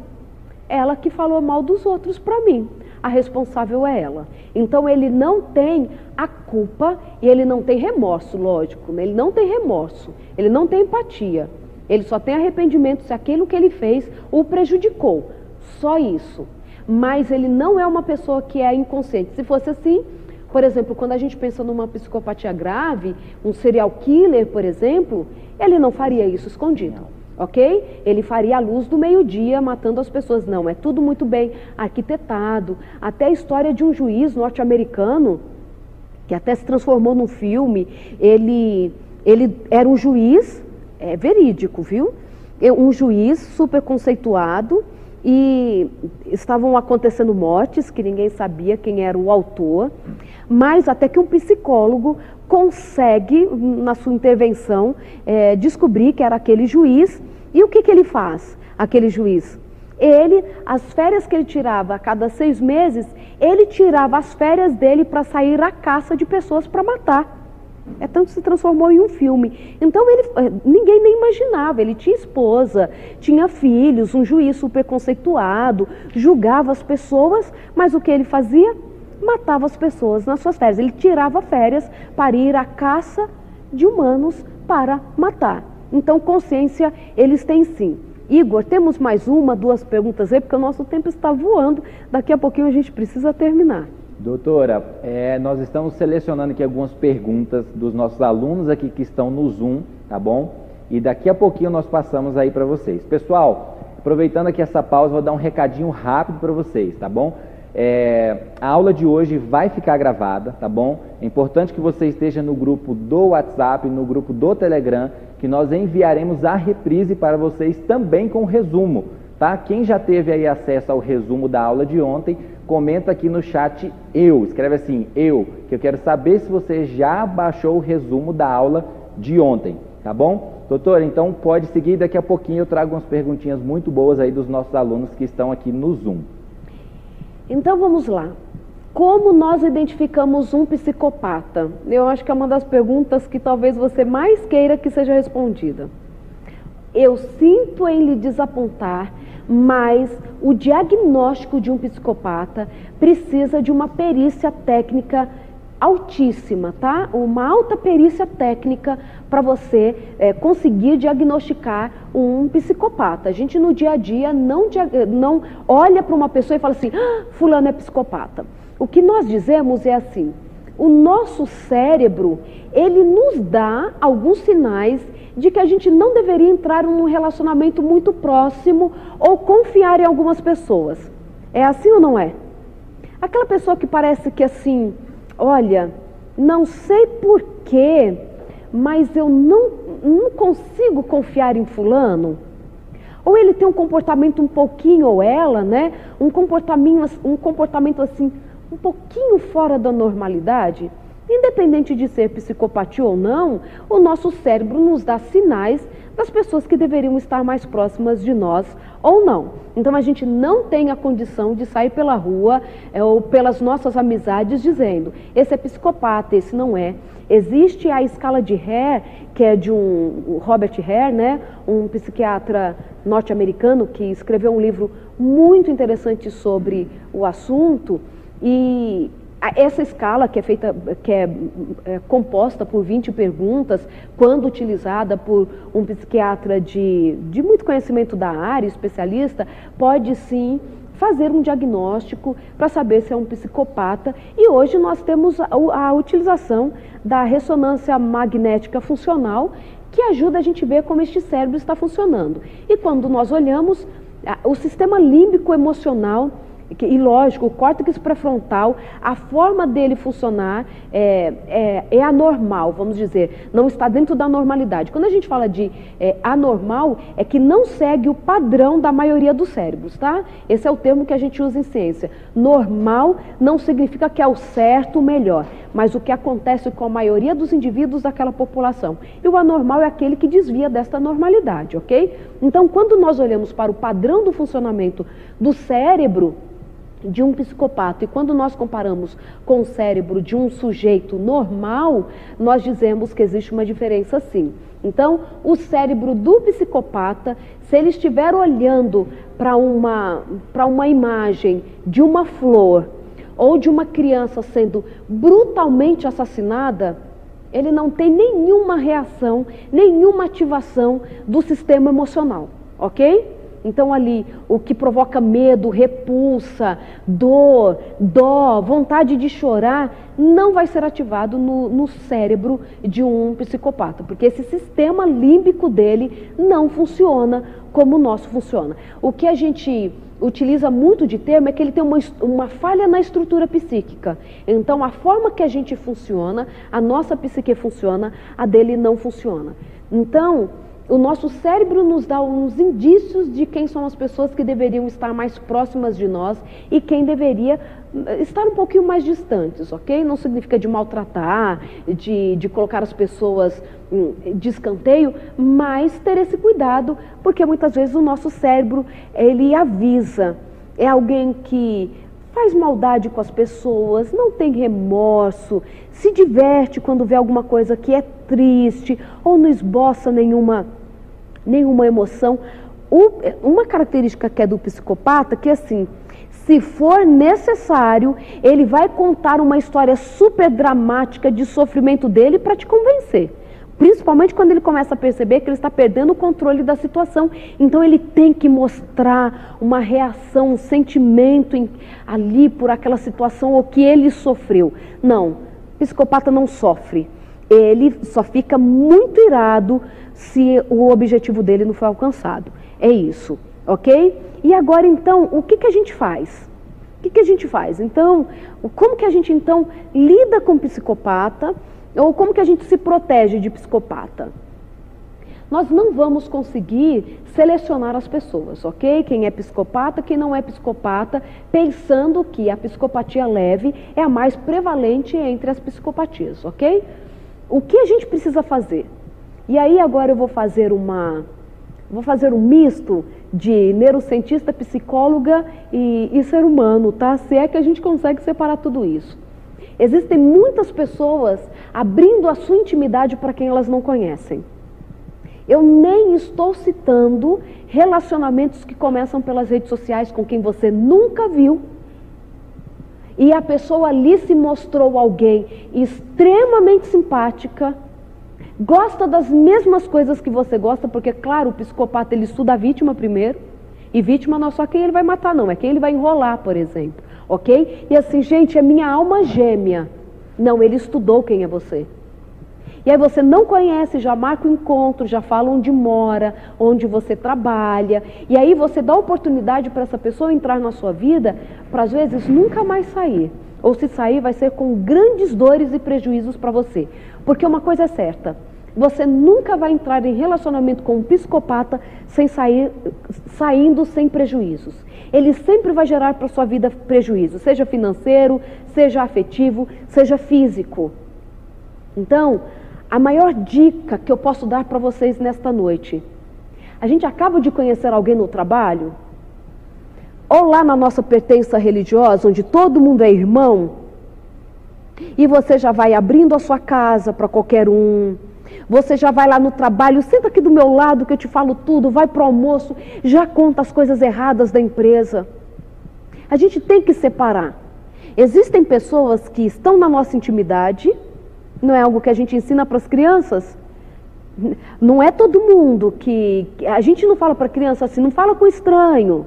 Speaker 1: ela que falou mal dos outros para mim, a responsável é ela. Então ele não tem a culpa e ele não tem remorso, lógico, né? ele não tem remorso, ele não tem empatia. Ele só tem arrependimento se aquilo que ele fez o prejudicou. Só isso. Mas ele não é uma pessoa que é inconsciente. Se fosse assim, por exemplo, quando a gente pensa numa psicopatia grave, um serial killer, por exemplo, ele não faria isso escondido. Ok? Ele faria a luz do meio-dia matando as pessoas. Não, é tudo muito bem arquitetado. Até a história de um juiz norte-americano, que até se transformou num filme, ele, ele era um juiz, é verídico, viu? Um juiz super conceituado e estavam acontecendo mortes que ninguém sabia quem era o autor mas até que um psicólogo consegue, na sua intervenção, é, descobrir que era aquele juiz. E o que, que ele faz, aquele juiz? Ele, as férias que ele tirava a cada seis meses, ele tirava as férias dele para sair à caça de pessoas para matar. É tanto que se transformou em um filme. Então ele, é, ninguém nem imaginava. Ele tinha esposa, tinha filhos, um juiz super conceituado, julgava as pessoas, mas o que ele fazia? matava as pessoas nas suas férias. Ele tirava férias para ir à caça de humanos para matar. Então, consciência eles têm sim. Igor, temos mais uma, duas perguntas aí, porque o nosso tempo está voando. Daqui a pouquinho a gente precisa terminar.
Speaker 2: Doutora, é, nós estamos selecionando aqui algumas perguntas dos nossos alunos aqui que estão no Zoom, tá bom? E daqui a pouquinho nós passamos aí para vocês. Pessoal, aproveitando aqui essa pausa, vou dar um recadinho rápido para vocês, tá bom? É, a aula de hoje vai ficar gravada, tá bom? É importante que você esteja no grupo do WhatsApp, no grupo do Telegram, que nós enviaremos a reprise para vocês também com resumo, tá? Quem já teve aí acesso ao resumo da aula de ontem, comenta aqui no chat eu, escreve assim, eu, que eu quero saber se você já baixou o resumo da aula de ontem, tá bom? Doutor, então pode seguir, daqui a pouquinho eu trago umas perguntinhas muito boas aí dos nossos alunos que estão aqui no Zoom.
Speaker 1: Então vamos lá. Como nós identificamos um psicopata? Eu acho que é uma das perguntas que talvez você mais queira que seja respondida. Eu sinto em lhe desapontar, mas o diagnóstico de um psicopata precisa de uma perícia técnica altíssima, tá? Uma alta perícia técnica para você é, conseguir diagnosticar um psicopata. A gente no dia a dia não, não olha para uma pessoa e fala assim, ah, fulano é psicopata. O que nós dizemos é assim, o nosso cérebro, ele nos dá alguns sinais de que a gente não deveria entrar num relacionamento muito próximo ou confiar em algumas pessoas. É assim ou não é? Aquela pessoa que parece que assim, olha, não sei porquê, mas eu não, não consigo confiar em fulano. Ou ele tem um comportamento um pouquinho, ou ela, né? Um comportamento, um comportamento assim, um pouquinho fora da normalidade. Independente de ser psicopatia ou não, o nosso cérebro nos dá sinais das pessoas que deveriam estar mais próximas de nós ou não. Então a gente não tem a condição de sair pela rua é, ou pelas nossas amizades dizendo: esse é psicopata, esse não é. Existe a escala de Hare, que é de um Robert Hare, né, um psiquiatra norte-americano que escreveu um livro muito interessante sobre o assunto e essa escala que é feita, que é, é, composta por 20 perguntas, quando utilizada por um psiquiatra de, de muito conhecimento da área, especialista, pode sim fazer um diagnóstico para saber se é um psicopata. E hoje nós temos a, a utilização da ressonância magnética funcional, que ajuda a gente a ver como este cérebro está funcionando. E quando nós olhamos, o sistema límbico emocional e lógico, o córtex pré-frontal, a forma dele funcionar é, é, é, anormal, vamos dizer, não está dentro da normalidade. Quando a gente fala de é, anormal, é que não segue o padrão da maioria dos cérebros, tá? Esse é o termo que a gente usa em ciência. Normal não significa que é o certo, o melhor, mas o que acontece com a maioria dos indivíduos daquela população. E o anormal é aquele que desvia desta normalidade, ok? Então, quando nós olhamos para o padrão do funcionamento do cérebro, de um psicopata. E quando nós comparamos com o cérebro de um sujeito normal, nós dizemos que existe uma diferença sim. Então, o cérebro do psicopata, se ele estiver olhando para uma, uma imagem de uma flor ou de uma criança sendo brutalmente assassinada, ele não tem nenhuma reação, nenhuma ativação do sistema emocional, ok? Então, ali, o que provoca medo, repulsa, dor, dó, vontade de chorar, não vai ser ativado no, no, cérebro de um psicopata, porque esse sistema límbico dele não funciona como o nosso funciona. O que a gente utiliza muito de termo é que ele tem uma, uma falha na estrutura psíquica. Então, a forma que a gente funciona, a nossa psique funciona, a dele não funciona. Então, o nosso cérebro nos dá uns indícios de quem são as pessoas que deveriam estar mais próximas de nós e quem deveria eh, estar um pouquinho mais distantes, ok? Não significa de maltratar, de, de colocar as pessoas de escanteio, mas ter esse cuidado, porque muitas vezes o nosso cérebro, ele avisa, é alguém que faz maldade com as pessoas, não tem remorso, se diverte quando vê alguma coisa que é triste ou não esboça nenhuma, nenhuma emoção. uma característica que é do psicopata, que é assim, se for necessário, ele vai contar uma história super dramática de sofrimento dele para te convencer. Principalmente quando ele começa a perceber que ele está perdendo o controle da situação. Então ele tem que mostrar uma reação, um sentimento em, ali por aquela situação ou que ele sofreu. Não, psicopata não sofre. Ele só fica muito irado se o objetivo dele não foi alcançado. É isso, ok? E agora então, o que, que a gente faz? O que, que a gente faz? Então, como que a gente então lida com psicopata? Ou como que a gente se protege de psicopata? nós não vamos conseguir selecionar as pessoas, ok? Quem é psicopata, quem não é psicopata, pensando que a psicopatia leve é a mais prevalente entre as psicopatias, ok? O que a gente precisa fazer? E aí agora eu vou fazer uma vou fazer um misto de neurocientista, psicóloga e, e ser humano, tá? Se é que a gente consegue separar tudo isso. Existem muitas pessoas abrindo a sua intimidade para quem elas não conhecem. Eu nem estou citando relacionamentos que começam pelas redes sociais com quem você nunca viu. E a pessoa ali se mostrou alguém extremamente simpática, gosta das mesmas coisas que você gosta, porque, claro, o psicopata ele estuda a vítima primeiro, e vítima não é só quem ele vai matar, não, é quem ele vai enrolar, por exemplo, ok? E assim, gente, é minha alma gêmea. Não, ele estudou quem é você. E aí você não conhece, já marca o encontro, já fala onde mora, onde você trabalha. E aí você dá oportunidade para essa pessoa entrar na sua vida, para às vezes nunca mais sair. Ou se sair, vai ser com grandes dores e prejuízos para você. Porque uma coisa é certa, você nunca vai entrar em relacionamento com um psicopata sem sair, saindo sem prejuízos. Ele sempre vai gerar para sua vida prejuízo, seja financeiro, seja afetivo, seja físico. Então, a maior dica que eu posso dar para vocês nesta noite. A gente acaba de conhecer alguém no trabalho, ou lá na nossa pertença religiosa, onde todo mundo é irmão, e você já vai abrindo a sua casa para qualquer um. Você já vai lá no trabalho, senta aqui do meu lado que eu te falo tudo, vai para o almoço, já conta as coisas erradas da empresa. A gente tem que separar. Existem pessoas que estão na nossa intimidade não é algo que a gente ensina para as crianças? Não é todo mundo que. A gente não fala para criança assim, não fala com estranho.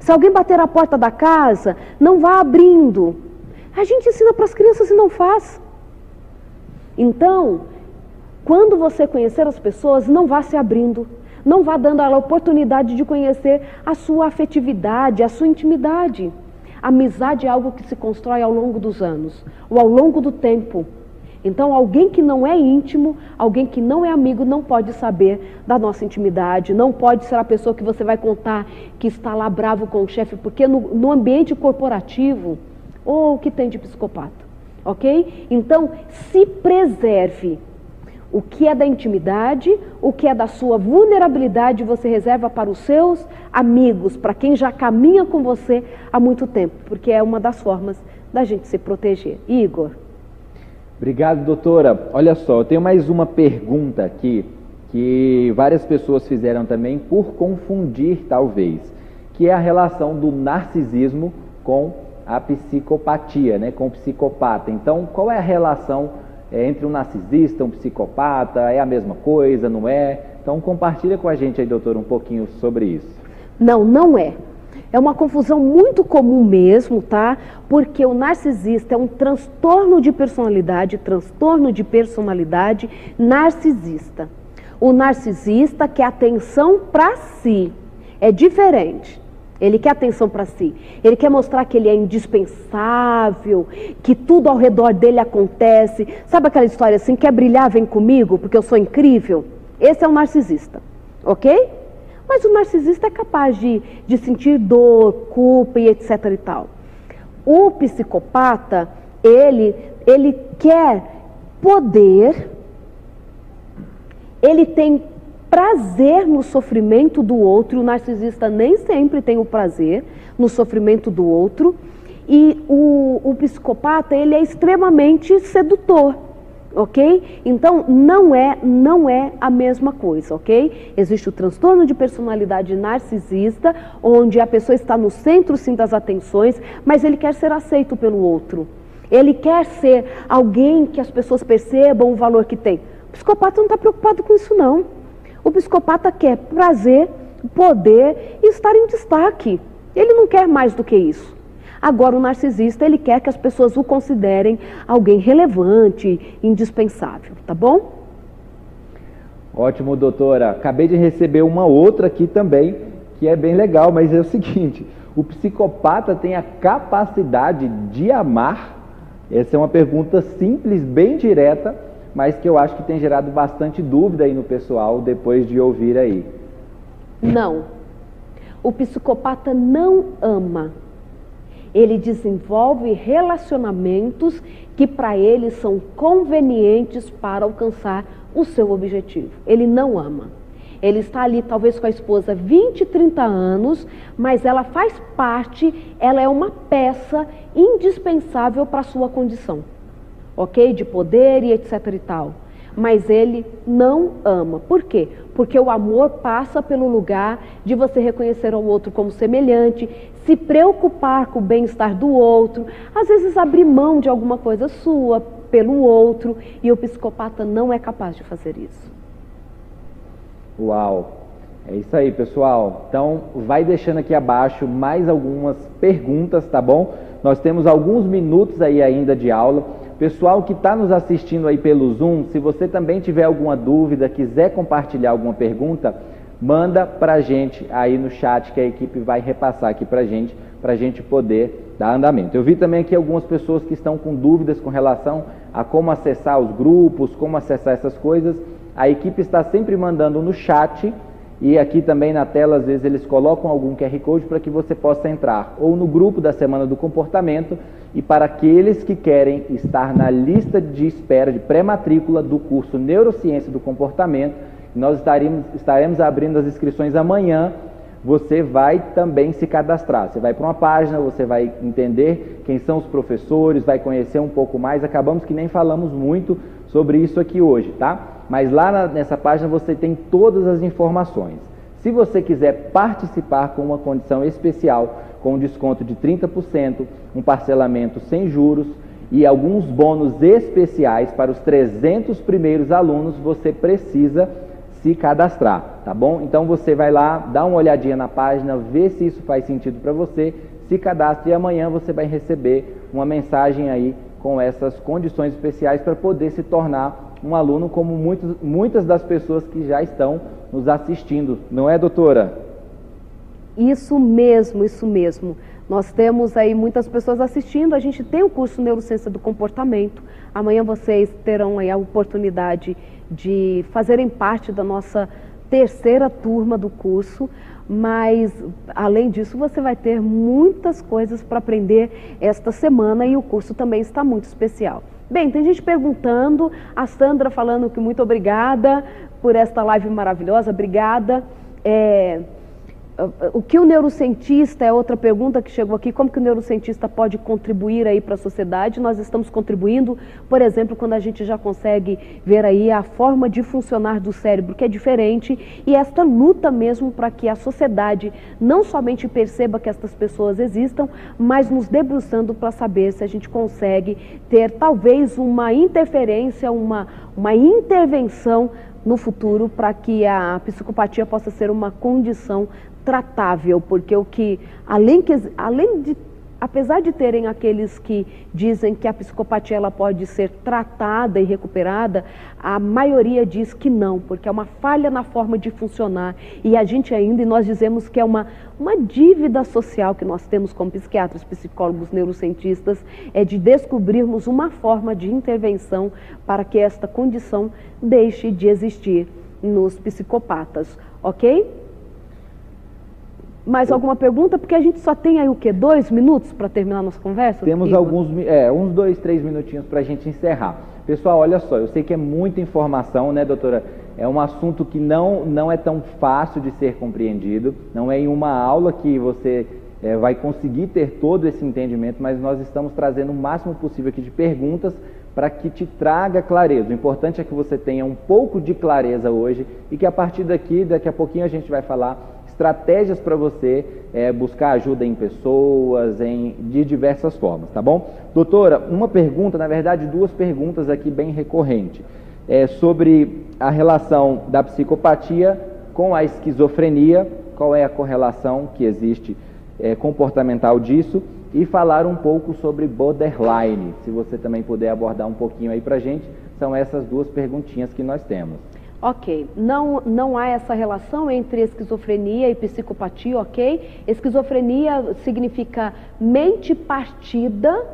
Speaker 1: Se alguém bater a porta da casa, não vá abrindo. A gente ensina para as crianças e não faz. Então, quando você conhecer as pessoas, não vá se abrindo. Não vá dando a ela a oportunidade de conhecer a sua afetividade, a sua intimidade. amizade é algo que se constrói ao longo dos anos, ou ao longo do tempo. Então, alguém que não é íntimo, alguém que não é amigo, não pode saber da nossa intimidade, não pode ser a pessoa que você vai contar que está lá bravo com o chefe, porque no, no ambiente corporativo, ou oh, que tem de psicopata, ok? Então, se preserve. O que é da intimidade, o que é da sua vulnerabilidade, você reserva para os seus amigos, para quem já caminha com você há muito tempo, porque é uma das formas da gente se proteger. Igor.
Speaker 2: Obrigado, doutora. Olha só, eu tenho mais uma pergunta aqui que várias pessoas fizeram também por confundir, talvez, que é a relação do narcisismo com a psicopatia, né, com o psicopata. Então, qual é a relação é, entre um narcisista, um psicopata? É a mesma coisa, não é? Então, compartilha com a gente aí, doutor, um pouquinho sobre isso.
Speaker 1: Não, não é. É uma confusão muito comum mesmo, tá? Porque o narcisista é um transtorno de personalidade, transtorno de personalidade narcisista. O narcisista quer atenção para si. É diferente. Ele quer atenção para si. Ele quer mostrar que ele é indispensável, que tudo ao redor dele acontece. Sabe aquela história assim: quer brilhar, vem comigo, porque eu sou incrível? Esse é o narcisista, ok? Mas o narcisista é capaz de, de sentir dor, culpa e etc e tal. O psicopata, ele, ele quer poder, ele tem prazer no sofrimento do outro, o narcisista nem sempre tem o prazer no sofrimento do outro, e o, o psicopata, ele é extremamente sedutor ok? Então não é não é a mesma coisa, ok? Existe o transtorno de personalidade narcisista, onde a pessoa está no centro sim das atenções, mas ele quer ser aceito pelo outro. Ele quer ser alguém que as pessoas percebam o valor que tem. O psicopata não está preocupado com isso não. O psicopata quer prazer, poder e estar em destaque. Ele não quer mais do que isso. Agora, o narcisista, ele quer que as pessoas o considerem alguém relevante, indispensável, tá bom?
Speaker 2: Ótimo, doutora. Acabei de receber uma outra aqui também, que é bem legal, mas é o seguinte: o psicopata tem a capacidade de amar? Essa é uma pergunta simples, bem direta, mas que eu acho que tem gerado bastante dúvida aí no pessoal depois de ouvir aí.
Speaker 1: Não. O psicopata não ama. Ele desenvolve relacionamentos que para ele são convenientes para alcançar o seu objetivo. Ele não ama. Ele está ali talvez com a esposa 20, 30 anos, mas ela faz parte, ela é uma peça indispensável para a sua condição, ok? De poder e etc e tal. Mas ele não ama. Por quê? Porque o amor passa pelo lugar de você reconhecer o outro como semelhante, se preocupar com o bem-estar do outro, às vezes abrir mão de alguma coisa sua pelo outro, e o psicopata não é capaz de fazer isso.
Speaker 2: Uau! É isso aí, pessoal. Então, vai deixando aqui abaixo mais algumas perguntas, tá bom? Nós temos alguns minutos aí ainda de aula. Pessoal que está nos assistindo aí pelo Zoom, se você também tiver alguma dúvida, quiser compartilhar alguma pergunta, manda para a gente aí no chat que a equipe vai repassar aqui para a gente, para a gente poder dar andamento. Eu vi também aqui algumas pessoas que estão com dúvidas com relação a como acessar os grupos, como acessar essas coisas. A equipe está sempre mandando no chat e aqui também na tela, às vezes, eles colocam algum QR Code para que você possa entrar ou no grupo da Semana do Comportamento e para aqueles que querem estar na lista de espera de pré-matrícula do curso Neurociência do Comportamento, nós estaremos, estaremos abrindo as inscrições amanhã. Você vai também se cadastrar. Você vai para uma página, você vai entender quem são os professores, vai conhecer um pouco mais. Acabamos que nem falamos muito sobre isso aqui hoje, tá? Mas lá na, nessa página você tem todas as informações. Se você quiser participar com uma condição especial, com um desconto de 30%, um parcelamento sem juros e alguns bônus especiais para os 300 primeiros alunos, você precisa se cadastrar, tá bom? Então você vai lá, dá uma olhadinha na página, vê se isso faz sentido para você, se cadastre e amanhã você vai receber uma mensagem aí com essas condições especiais para poder se tornar um aluno como muitos, muitas das pessoas que já estão nos assistindo, não é, doutora?
Speaker 1: Isso mesmo, isso mesmo. Nós temos aí muitas pessoas assistindo, a gente tem o curso Neurociência do Comportamento. Amanhã vocês terão aí a oportunidade de fazerem parte da nossa terceira turma do curso, mas além disso você vai ter muitas coisas para aprender esta semana e o curso também está muito especial. Bem, tem gente perguntando, a Sandra falando que muito obrigada por esta live maravilhosa, obrigada. É, o que o neurocientista, é outra pergunta que chegou aqui, como que o neurocientista pode contribuir aí para a sociedade? Nós estamos contribuindo, por exemplo, quando a gente já consegue ver aí a forma de funcionar do cérebro, que é diferente, e esta luta mesmo para que a sociedade não somente perceba que estas pessoas existam, mas nos debruçando para saber se a gente consegue ter talvez uma interferência, uma, uma intervenção no futuro para que a psicopatia possa ser uma condição tratável, porque o que, além, que, além de apesar de terem aqueles que dizem que a psicopatia ela pode ser tratada e recuperada, a maioria diz que não, porque é uma falha na forma de funcionar. E a gente ainda, e nós dizemos que é uma, uma dívida social que nós temos como psiquiatras, psicólogos, neurocientistas, é de descobrirmos uma forma de intervenção para que esta condição deixe de existir nos psicopatas, ok? Mais alguma pergunta? Porque a gente só tem aí o quê? Dois minutos para terminar a nossa conversa?
Speaker 2: Temos Igor? alguns, é, uns dois, três minutinhos para a gente encerrar. Pessoal, olha só, eu sei que é muita informação, né, doutora? É um assunto que não, não é tão fácil de ser compreendido, não é em uma aula que você é, vai conseguir ter todo esse entendimento, mas nós estamos trazendo o máximo possível aqui de perguntas para que te traga clareza. O importante é que você tenha um pouco de clareza hoje e que a partir daqui, daqui a pouquinho a gente vai falar estratégias para você é, buscar ajuda em pessoas, em, de diversas formas, tá bom? Doutora, uma pergunta, na verdade, duas perguntas aqui bem recorrentes. É, sobre a relação da psicopatia com a esquizofrenia, qual é a correlação que existe é, comportamental disso, e falar um pouco sobre borderline, se você também puder abordar um pouquinho aí para gente, são essas duas perguntinhas que nós temos.
Speaker 1: Ok, não, não há essa relação entre esquizofrenia e psicopatia, ok? Esquizofrenia significa mente partida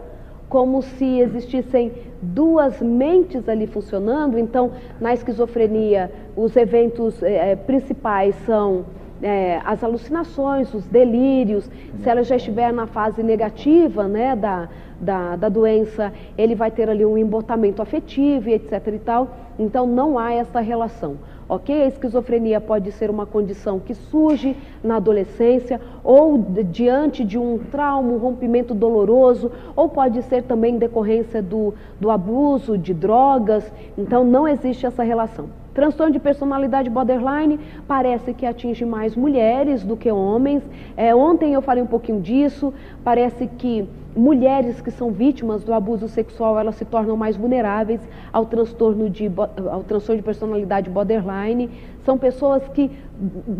Speaker 1: como se existissem duas mentes ali funcionando. Então, na esquizofrenia, os eventos é, principais são é, as alucinações, os delírios. Se ela já estiver na fase negativa né, da, da, da doença, ele vai ter ali um embotamento afetivo etc. e tal. Então, não há essa relação ok? A esquizofrenia pode ser uma condição que surge na adolescência ou diante de um trauma, um rompimento doloroso, ou pode ser também decorrência do, do abuso de drogas, então não existe essa relação. Transtorno de personalidade borderline parece que atinge mais mulheres do que homens. É, ontem eu falei um pouquinho disso. Parece que mulheres que são vítimas do abuso sexual elas se tornam mais vulneráveis ao transtorno de, ao transtorno de personalidade borderline. São pessoas que,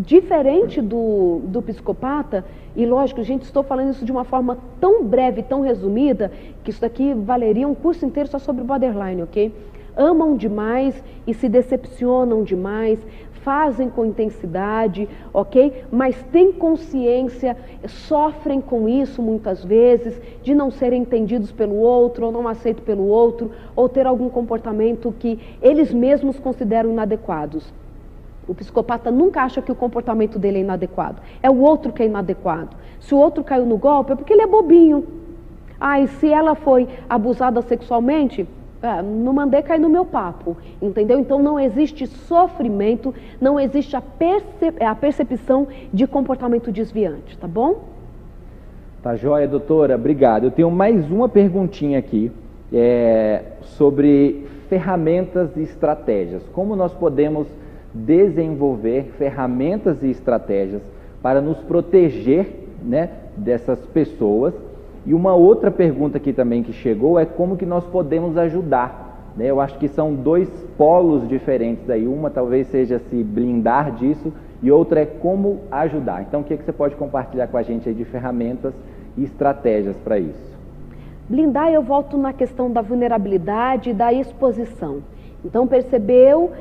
Speaker 1: diferente do, do psicopata, e lógico, gente, estou falando isso de uma forma tão breve, tão resumida, que isso daqui valeria um curso inteiro só sobre borderline, ok? amam demais e se decepcionam demais, fazem com intensidade, ok? Mas têm consciência, sofrem com isso muitas vezes, de não serem entendidos pelo outro, ou não aceitos pelo outro, ou ter algum comportamento que eles mesmos consideram inadequados. O psicopata nunca acha que o comportamento dele é inadequado. É o outro que é inadequado. Se o outro caiu no golpe, é porque ele é bobinho. Ah, e se ela foi abusada sexualmente, é, não mandei cair no meu papo, entendeu? Então não existe sofrimento, não existe a, percep a percepção de comportamento desviante, tá bom?
Speaker 2: Tá joia, doutora, obrigado. Eu tenho mais uma perguntinha aqui é, sobre ferramentas e estratégias. Como nós podemos desenvolver ferramentas e estratégias para nos proteger né, dessas pessoas e uma outra pergunta aqui também que chegou é como que nós podemos ajudar. Né? Eu acho que são dois polos diferentes aí. Uma talvez seja se blindar disso e outra é como ajudar. Então, o que, é que você pode compartilhar com a gente aí de ferramentas e estratégias para isso?
Speaker 1: Blindar, eu volto na questão da vulnerabilidade e da exposição. Então, percebeu,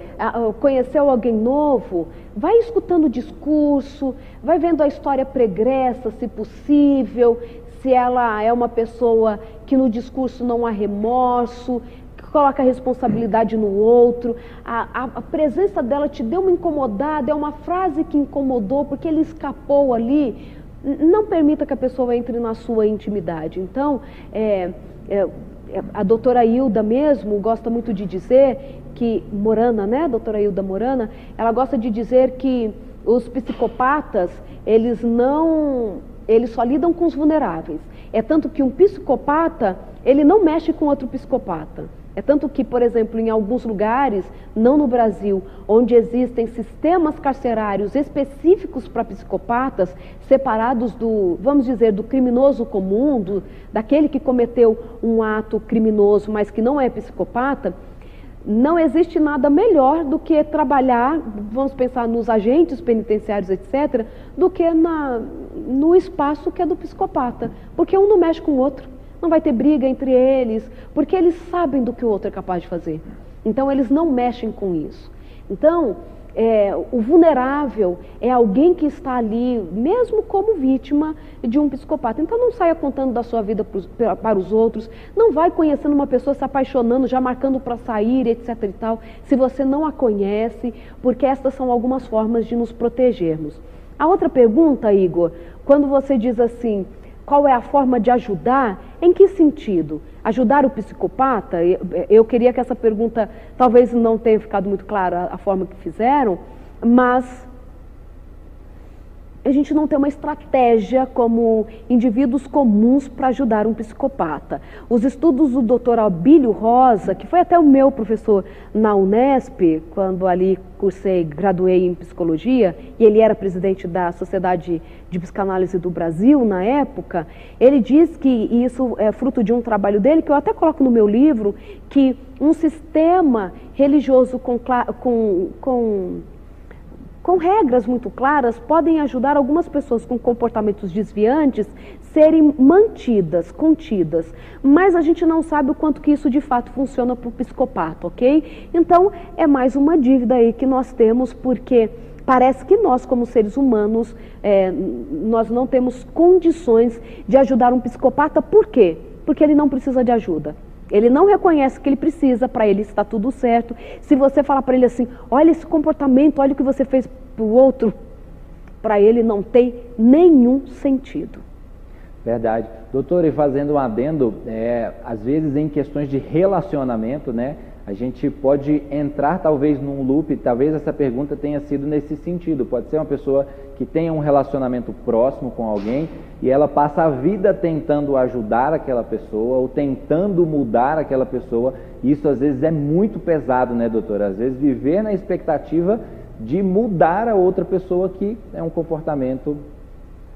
Speaker 1: conheceu alguém novo, vai escutando o discurso, vai vendo a história pregressa, se possível, se ela é uma pessoa que no discurso não há remorso, que coloca a responsabilidade no outro, a, a, a, presença dela te deu uma incomodada, é uma frase que incomodou porque ele escapou ali. Não permita que a pessoa entre na sua intimidade. Então, é, é, a doutora Hilda mesmo gosta muito de dizer que, Morana, né, doutora Hilda Morana, ela gosta de dizer que os psicopatas, eles não eles só lidam com os vulneráveis. É tanto que um psicopata, ele não mexe com outro psicopata. É tanto que, por exemplo, em alguns lugares, não no Brasil, onde existem sistemas carcerários específicos para psicopatas, separados do, vamos dizer, do criminoso comum, do, daquele que cometeu um ato criminoso, mas que não é psicopata, não existe nada melhor do que trabalhar, vamos pensar nos agentes penitenciários, etc., do que na, no espaço que é do psicopata. Porque um não mexe com o outro, não vai ter briga entre eles, porque eles sabem do que o outro é capaz de fazer. Então, eles não mexem com isso. Então, é, o vulnerável é alguém que está ali, mesmo como vítima de um psicopata. Então não saia contando da sua vida para os outros, não vai conhecendo uma pessoa, se apaixonando, já marcando para sair, etc. e tal, se você não a conhece, porque estas são algumas formas de nos protegermos. A outra pergunta, Igor, quando você diz assim, qual é a forma de ajudar? Em que sentido? Ajudar o psicopata? Eu queria que essa pergunta talvez não tenha ficado muito clara a forma que fizeram, mas a gente não tem uma estratégia como indivíduos comuns para ajudar um psicopata. Os estudos do Dr. Albílio Rosa, que foi até o meu professor na Unesp, quando ali cursei, graduei em psicologia, e ele era presidente da Sociedade de Psicanálise do Brasil na época, ele diz que e isso é fruto de um trabalho dele, que eu até coloco no meu livro, que um sistema religioso com, com, com com regras muito claras, podem ajudar algumas pessoas com comportamentos desviantes serem mantidas, contidas. Mas a gente não sabe o quanto que isso de fato funciona para o psicopata, ok? Então é mais uma dívida aí que nós temos, porque parece que nós, como seres humanos, é, nós não temos condições de ajudar um psicopata, por quê? Porque ele não precisa de ajuda. Ele não reconhece que ele precisa, para ele está tudo certo. Se você falar para ele assim, olha esse comportamento, olha o que você fez para o outro, para ele não tem nenhum sentido.
Speaker 2: Verdade. Doutor, e fazendo um adendo, é, às vezes em questões de relacionamento, né? A gente pode entrar talvez num loop, talvez essa pergunta tenha sido nesse sentido. Pode ser uma pessoa que tenha um relacionamento próximo com alguém e ela passa a vida tentando ajudar aquela pessoa ou tentando mudar aquela pessoa. Isso às vezes é muito pesado, né, doutor? Às vezes viver na expectativa de mudar a outra pessoa que é um comportamento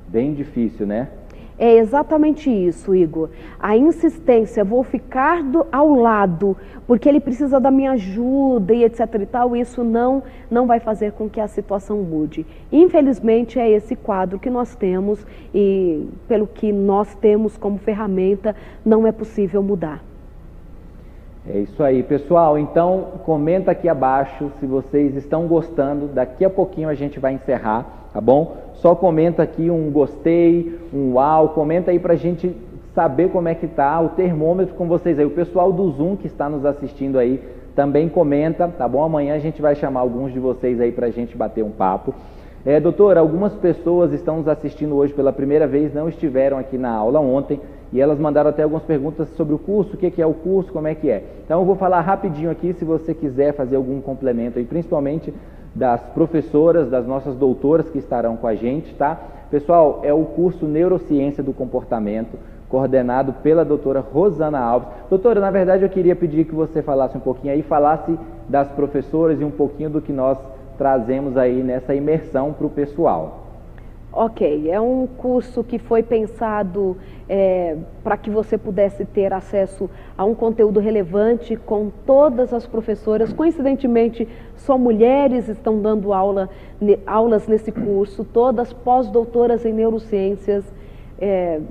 Speaker 2: bem difícil, né?
Speaker 1: É exatamente isso, Igor. A insistência, vou ficar do, ao lado, porque ele precisa da minha ajuda e etc e tal, isso não, não vai fazer com que a situação mude. Infelizmente, é esse quadro que nós temos e, pelo que nós temos como ferramenta, não é possível mudar.
Speaker 2: É isso aí, pessoal. Então, comenta aqui abaixo se vocês estão gostando. Daqui a pouquinho a gente vai encerrar, tá bom? Só comenta aqui um gostei, um uau, comenta aí para a gente saber como é que tá o termômetro com vocês aí. O pessoal do Zoom que está nos assistindo aí também comenta, tá bom? Amanhã a gente vai chamar alguns de vocês aí para a gente bater um papo. É, doutora, algumas pessoas estão nos assistindo hoje pela primeira vez, não estiveram aqui na aula ontem e elas mandaram até algumas perguntas sobre o curso, o que é o curso, como é que é. Então eu vou falar rapidinho aqui, se você quiser fazer algum complemento aí, principalmente das professoras, das nossas doutoras que estarão com a gente, tá? Pessoal, é o curso Neurociência do Comportamento, coordenado pela doutora Rosana Alves. Doutora, na verdade eu queria pedir que você falasse um pouquinho aí, falasse das professoras e um pouquinho do que nós trazemos aí nessa imersão para o pessoal.
Speaker 1: Ok, é um curso que foi pensado é, para que você pudesse ter acesso a um conteúdo relevante com todas as professoras. Coincidentemente, só mulheres estão dando aula, ne, aulas nesse curso, todas pós-doutoras em neurociências. É,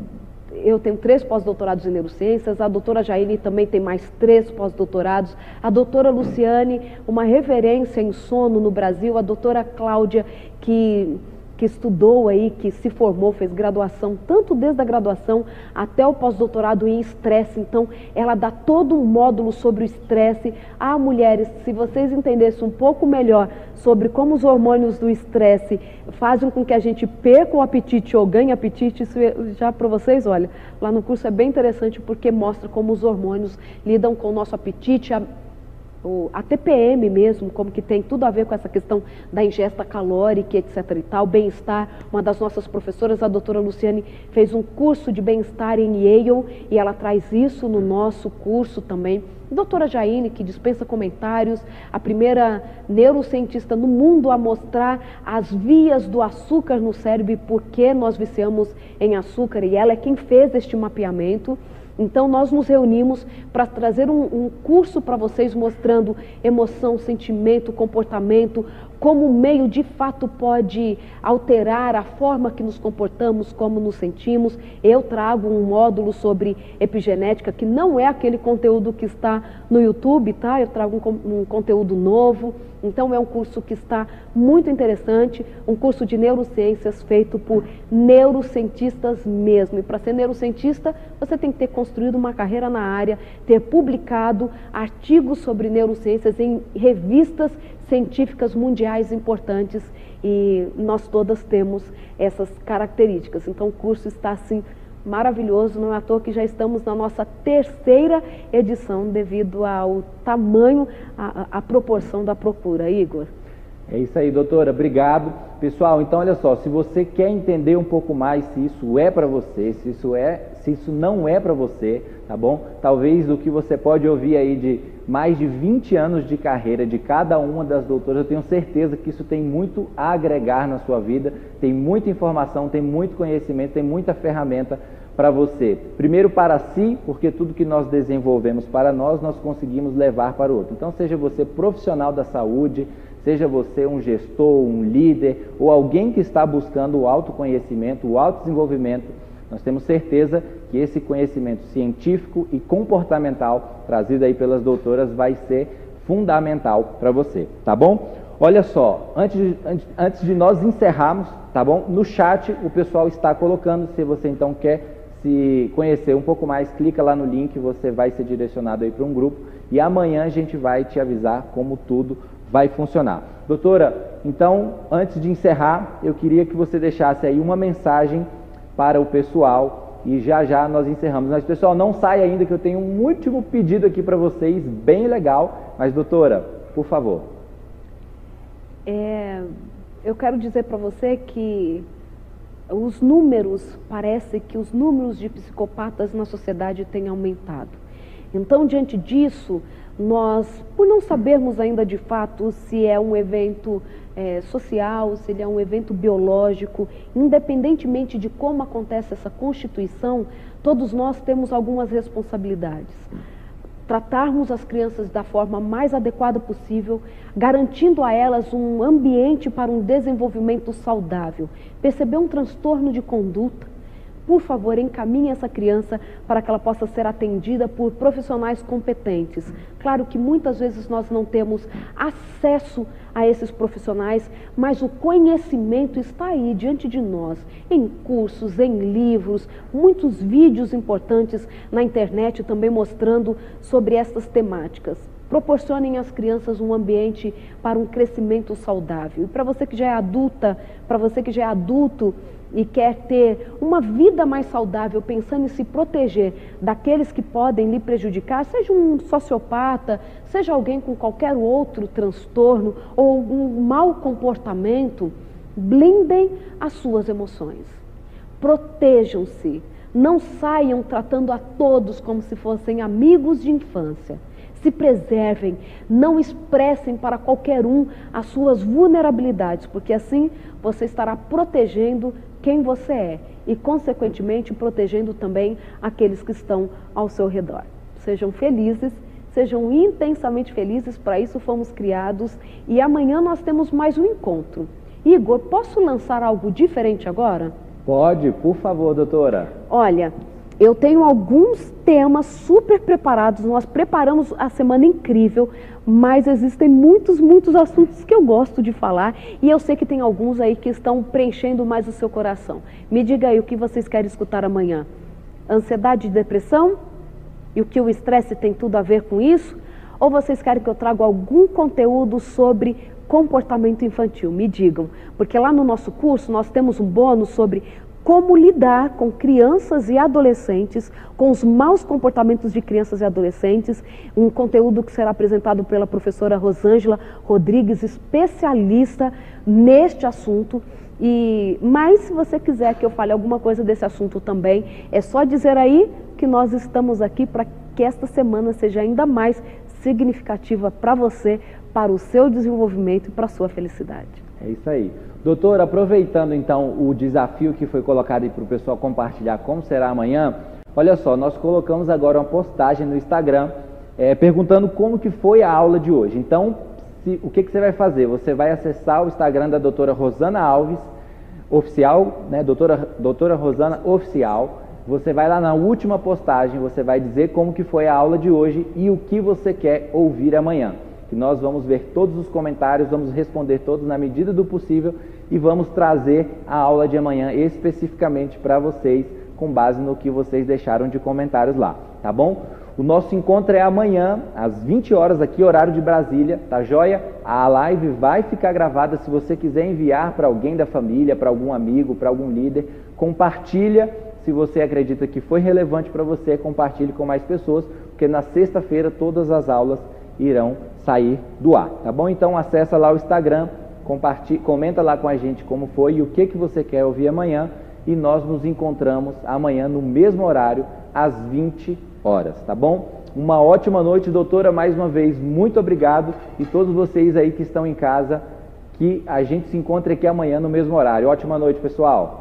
Speaker 1: eu tenho três pós-doutorados em neurociências, a doutora Jaine também tem mais três pós-doutorados, a doutora Luciane, uma referência em sono no Brasil, a doutora Cláudia, que que estudou aí, que se formou, fez graduação, tanto desde a graduação até o pós-doutorado em estresse. Então, ela dá todo um módulo sobre o estresse. Ah, mulheres, se vocês entendessem um pouco melhor sobre como os hormônios do estresse fazem com que a gente perca o apetite ou ganhe apetite, isso já para vocês, olha, lá no curso é bem interessante porque mostra como os hormônios lidam com o nosso apetite, a TPM mesmo, como que tem tudo a ver com essa questão da ingesta calórica, etc e tal, bem-estar. Uma das nossas professoras, a doutora Luciane, fez um curso de bem-estar em Yale e ela traz isso no nosso curso também. Doutora Jaine, que dispensa comentários, a primeira neurocientista no mundo a mostrar as vias do açúcar no cérebro e por que nós viciamos em açúcar, e ela é quem fez este mapeamento. Então, nós nos reunimos para trazer um, um curso para vocês mostrando emoção, sentimento, comportamento, como o meio de fato pode alterar a forma que nos comportamos, como nos sentimos. Eu trago um módulo sobre epigenética que não é aquele conteúdo que está no YouTube, tá? Eu trago um, um conteúdo novo. Então é um curso que está muito interessante, um curso de neurociências feito por neurocientistas mesmo. E para ser neurocientista, você tem que ter construído uma carreira na área, ter publicado artigos sobre neurociências em revistas científicas mundiais importantes e nós todas temos essas características. Então o curso está assim maravilhoso, não é à toa que já estamos na nossa terceira edição devido ao tamanho, à proporção da procura. Igor.
Speaker 2: É isso aí, doutora. Obrigado. Pessoal, então olha só, se você quer entender um pouco mais se isso é para você, se isso é, se isso não é para você, tá bom? Talvez o que você pode ouvir aí de mais de 20 anos de carreira de cada uma das doutoras, eu tenho certeza que isso tem muito a agregar na sua vida, tem muita informação, tem muito conhecimento, tem muita ferramenta para você. Primeiro para si, porque tudo que nós desenvolvemos para nós, nós conseguimos levar para o outro. Então, seja você profissional da saúde, seja você um gestor, um líder ou alguém que está buscando o autoconhecimento, o autodesenvolvimento, nós temos certeza que esse conhecimento científico e comportamental trazido aí pelas doutoras vai ser fundamental para você, tá bom? Olha só, antes de, antes, antes de nós encerrarmos, tá bom? No chat o pessoal está colocando, se você então quer se conhecer um pouco mais, clica lá no link, você vai ser direcionado aí para um grupo e amanhã a gente vai te avisar como tudo vai funcionar. Doutora, então, antes de encerrar, eu queria que você deixasse aí uma mensagem para o pessoal e já já nós encerramos. Mas pessoal, não sai ainda que eu tenho um último pedido aqui para vocês, bem legal. Mas doutora, por favor.
Speaker 1: É, eu quero dizer para você que os números, parece que os números de psicopatas na sociedade têm aumentado. Então, diante disso, nós, por não sabermos ainda de fato se é um evento é, social, se ele é um evento biológico, independentemente de como acontece essa constituição, todos nós temos algumas responsabilidades tratarmos as crianças da forma mais adequada possível, garantindo a elas um ambiente para um desenvolvimento saudável. Perceber um transtorno de conduta, por favor, encaminhe essa criança para que ela possa ser atendida por profissionais competentes. Claro que muitas vezes nós não temos acesso a esses profissionais, mas o conhecimento está aí diante de nós, em cursos, em livros, muitos vídeos importantes na internet também mostrando sobre estas temáticas. Proporcionem às crianças um ambiente para um crescimento saudável. E para você que já é adulta, para você que já é adulto, e quer ter uma vida mais saudável, pensando em se proteger daqueles que podem lhe prejudicar, seja um sociopata, seja alguém com qualquer outro transtorno ou um mau comportamento, blindem as suas emoções. Protejam-se. Não saiam tratando a todos como se fossem amigos de infância se preservem, não expressem para qualquer um as suas vulnerabilidades, porque assim você estará protegendo quem você é e, consequentemente, protegendo também aqueles que estão ao seu redor. Sejam felizes, sejam intensamente felizes, para isso fomos criados e amanhã nós temos mais um encontro. Igor, posso lançar algo diferente agora?
Speaker 2: Pode, por favor, doutora.
Speaker 1: Olha, eu tenho alguns temas super preparados, nós preparamos a semana incrível, mas existem muitos, muitos assuntos que eu gosto de falar e eu sei que tem alguns aí que estão preenchendo mais o seu coração. Me diga aí o que vocês querem escutar amanhã. Ansiedade e depressão? E o que o estresse tem tudo a ver com isso? Ou vocês querem que eu traga algum conteúdo sobre comportamento infantil? Me digam, porque lá no nosso curso nós temos um bônus sobre como lidar com crianças e adolescentes, com os maus comportamentos de crianças e adolescentes, um conteúdo que será apresentado pela professora Rosângela Rodrigues, especialista neste assunto. E mas se você quiser que eu fale alguma coisa desse assunto também, é só dizer aí que nós estamos aqui para que esta semana seja ainda mais significativa para você, para o seu desenvolvimento e para a sua felicidade.
Speaker 2: É isso aí. Doutor, aproveitando então o desafio que foi colocado para o pessoal compartilhar como será amanhã, olha só, nós colocamos agora uma postagem no Instagram é, perguntando como que foi a aula de hoje. Então, se, o que, que você vai fazer? Você vai acessar o Instagram da doutora Rosana Alves, oficial, né, doutora, doutora Rosana Oficial, você vai lá na última postagem, você vai dizer como que foi a aula de hoje e o que você quer ouvir amanhã que nós vamos ver todos os comentários, vamos responder todos na medida do possível e vamos trazer a aula de amanhã especificamente para vocês, com base no que vocês deixaram de comentários lá, tá bom? O nosso encontro é amanhã, às 20 horas, aqui, horário de Brasília, tá joia? A live vai ficar gravada. Se você quiser enviar para alguém da família, para algum amigo, para algum líder, compartilha. Se você acredita que foi relevante para você, compartilhe com mais pessoas, porque na sexta-feira todas as aulas irão sair do ar, tá bom? Então acessa lá o Instagram, comenta lá com a gente como foi e o que, que você quer ouvir amanhã e nós nos encontramos amanhã no mesmo horário, às 20 horas, tá bom? Uma ótima noite, doutora, mais uma vez, muito obrigado e todos vocês aí que estão em casa, que a gente se encontre aqui amanhã no mesmo horário. Ótima noite, pessoal!